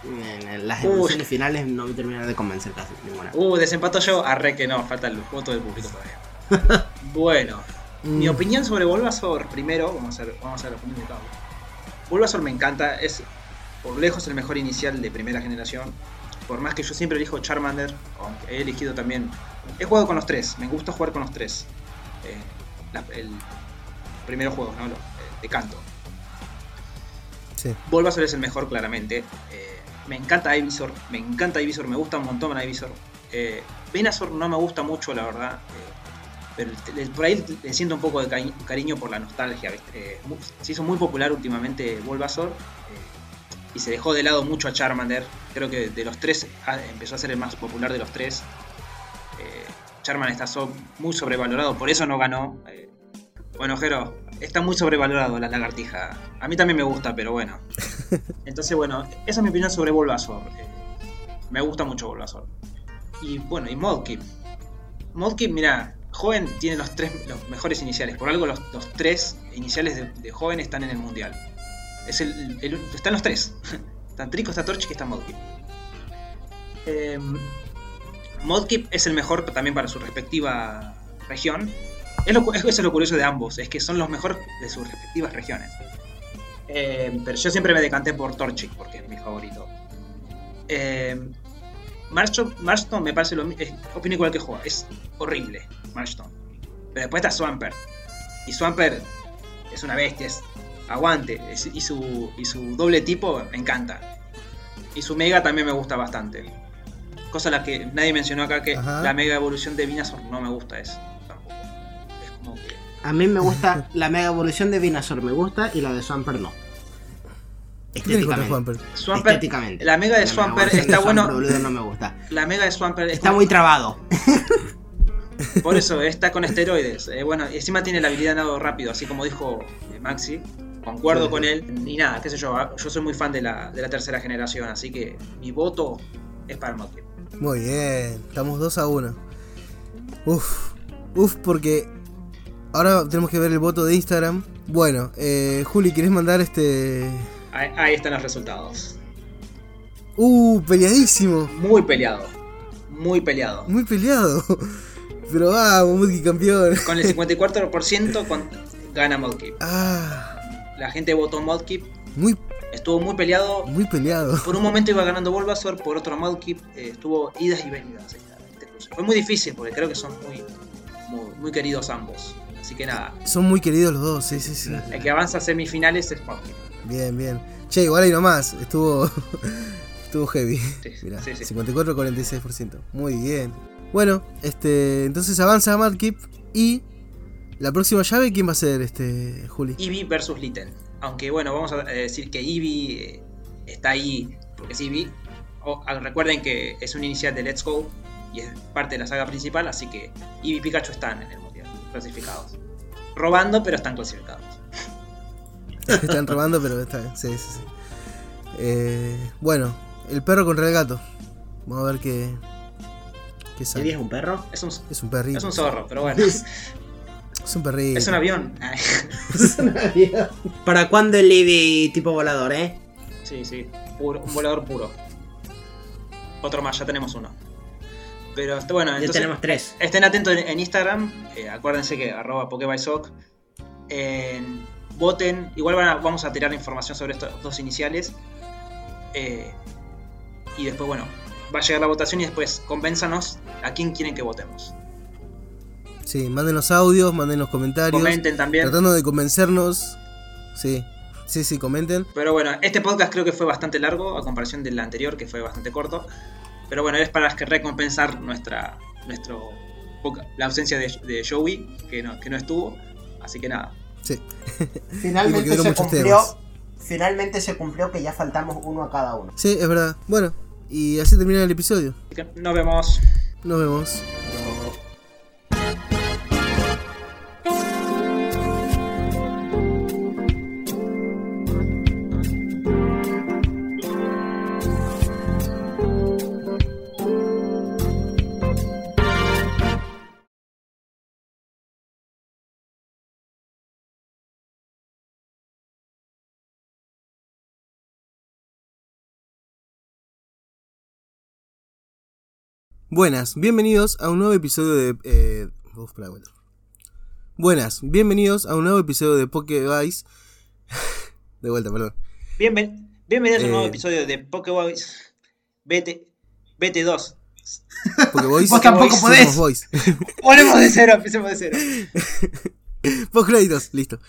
en, en las Uy. evoluciones finales no me terminan de convencer casi ninguna. Uh, desempato yo. Arre que no, falta el voto del público todavía. bueno, mi Mm. opinión sobre Bulbasaur, primero, vamos a hacer, vamos a hacer la opinión de Cabo. Bulbasaur me encanta, es por lejos el mejor inicial de primera generación. Por más que yo siempre elijo Charmander, aunque he elegido también. He jugado con los tres, me gusta jugar con los tres. Eh, la- el primeros juegos, ¿no? Los, eh, de canto. Sí. Bulbasaur es el mejor, claramente. Eh, me encanta Ivysaur, me encanta Ivysaur, me gusta un montón Ivysaur. Eh, Venusaur no me gusta mucho, la verdad. eh, pero por ahí le siento un poco de cari- cariño por la nostalgia. Eh, se hizo muy popular últimamente Bulbasaur. Y se dejó de lado mucho a Charmander. Creo que de los tres ah, empezó a ser el más popular de los tres. Eh, Charmander está so- muy sobrevalorado, por eso no ganó. Eh, bueno, Jero, está muy sobrevalorado la lagartija. A mí también me gusta, pero bueno. Entonces, bueno, esa es mi opinión sobre Bulbasaur. Eh, me gusta mucho Bulbasaur. Y bueno, y Modkip. Modkip, mira, joven tiene los tres los mejores iniciales. Por algo los, los tres iniciales de, de joven están en el mundial. Es el, están los tres. Está Trico, está Torchic y está Modkip. Eh, Modkip es el mejor también para su respectiva región. Es lo, eso es lo curioso de ambos, es que son los mejores de sus respectivas regiones. Eh, pero yo siempre me decanté por Torchic porque es mi favorito. Eh, me parece lo mismo. Opino igual que juega. Es horrible, Marston. Pero después está Swampert. Y Swampert es una bestia, es aguante. y, su, y su doble tipo me encanta. Y su mega también me gusta bastante. Cosa la que nadie mencionó acá que Ajá. la mega evolución de Venusaur no me gusta eso. Tampoco. Es como que. A mí me gusta la mega evolución de Venusaur, me gusta, y la de Swampert no. ¿Qué tienes contra Estéticamente. Swampert, Estéticamente. la mega de mega Swampert evolución de está bueno. Swampert, boludo, no me gusta. La mega de Swampert Está muy trabado. Por eso, está con esteroides. Eh, bueno, y encima tiene la habilidad de nado rápido, así como dijo Maxi. Concuerdo Sí, con él. Y nada, qué sé yo. ah, Yo soy muy fan de la, de la tercera generación, así que mi voto es para Modkip. Muy bien, estamos 2 a 1. Uf, uf, porque ahora tenemos que ver el voto de Instagram. Bueno, eh, Juli, ¿quieres mandar este. Ahí, ahí están los resultados. Uh, peleadísimo, Muy peleado. Muy peleado. muy peleado. Pero vamos, Multi campeón. Con el 54% con- gana Modkip. Ah, La gente votó Modkip. muy, Estuvo muy peleado. muy peleado. Por un momento iba ganando Bulbasaur, por otro Modkip. eh, estuvo idas y venidas. este. Fue muy difícil porque creo que son muy, muy, muy queridos ambos. Así que nada, Son muy queridos los dos, sí, sí, sí. el que avanza a semifinales es Modkip. Bien, bien. Che, igual hay nomás, estuvo. estuvo heavy. Sí, Mirá, sí, sí. 54-46%. Muy bien. Bueno, este. Entonces avanza Madkip. Y. La próxima llave, ¿quién va a ser, este. Juli? Eevee versus Litten. Aunque bueno, vamos a decir que Eevee eh, está ahí porque es Eevee. O- ah, recuerden que es un inicial de Let's Go y es parte de la saga principal, así que Eevee y Pikachu están en el mundial, clasificados. Robando, pero están clasificados. Están robando, pero está bien. Sí, sí, sí. Eh, bueno, el perro contra el gato. Vamos a ver qué. qué ¿Sería sale. es un perro? Es un, Es un perrito. es un zorro, pero bueno. Es un perrito. es un avión. Ay, ¿Para cuándo el Eevee tipo volador, eh? sí, sí. puro- un volador puro. Otro más, ya tenemos uno. Pero este, bueno, Ya tenemos tres. Estén atentos en, en Instagram. eh, acuérdense que arroba PokeBySock. En- voten. Igual van a- vamos a tirar información sobre estos dos iniciales. eh, y después, bueno, va a llegar la votación y después convénzanos a quién quieren que votemos. Sí, manden los audios, manden los comentarios. Comenten también. Tratando de convencernos. Sí, sí, sí, comenten. Pero bueno, este podcast creo que fue bastante largo a comparación del anterior, que fue bastante corto. Pero bueno, es para que recompensar nuestra nuestro la ausencia de, de Joey, que no, que no estuvo. Así que nada. Sí. Finalmente se muchos cumplió. temas. Finalmente se cumplió que ya faltamos uno a cada uno. Sí, es verdad. Bueno, y así termina el episodio. Así que nos vemos. Nos vemos. Buenas, bienvenidos a un nuevo episodio de. Eh, uf. Buenas, bienvenidos a un nuevo episodio de Poké Vice. de vuelta, perdón. Bienven- bienvenidos a un nuevo Eh. episodio de Pokéboys BT, BT2. Poké Boys. Vos tampoco podés. Volvemos de cero, empecemos de cero. Post créditos, listo.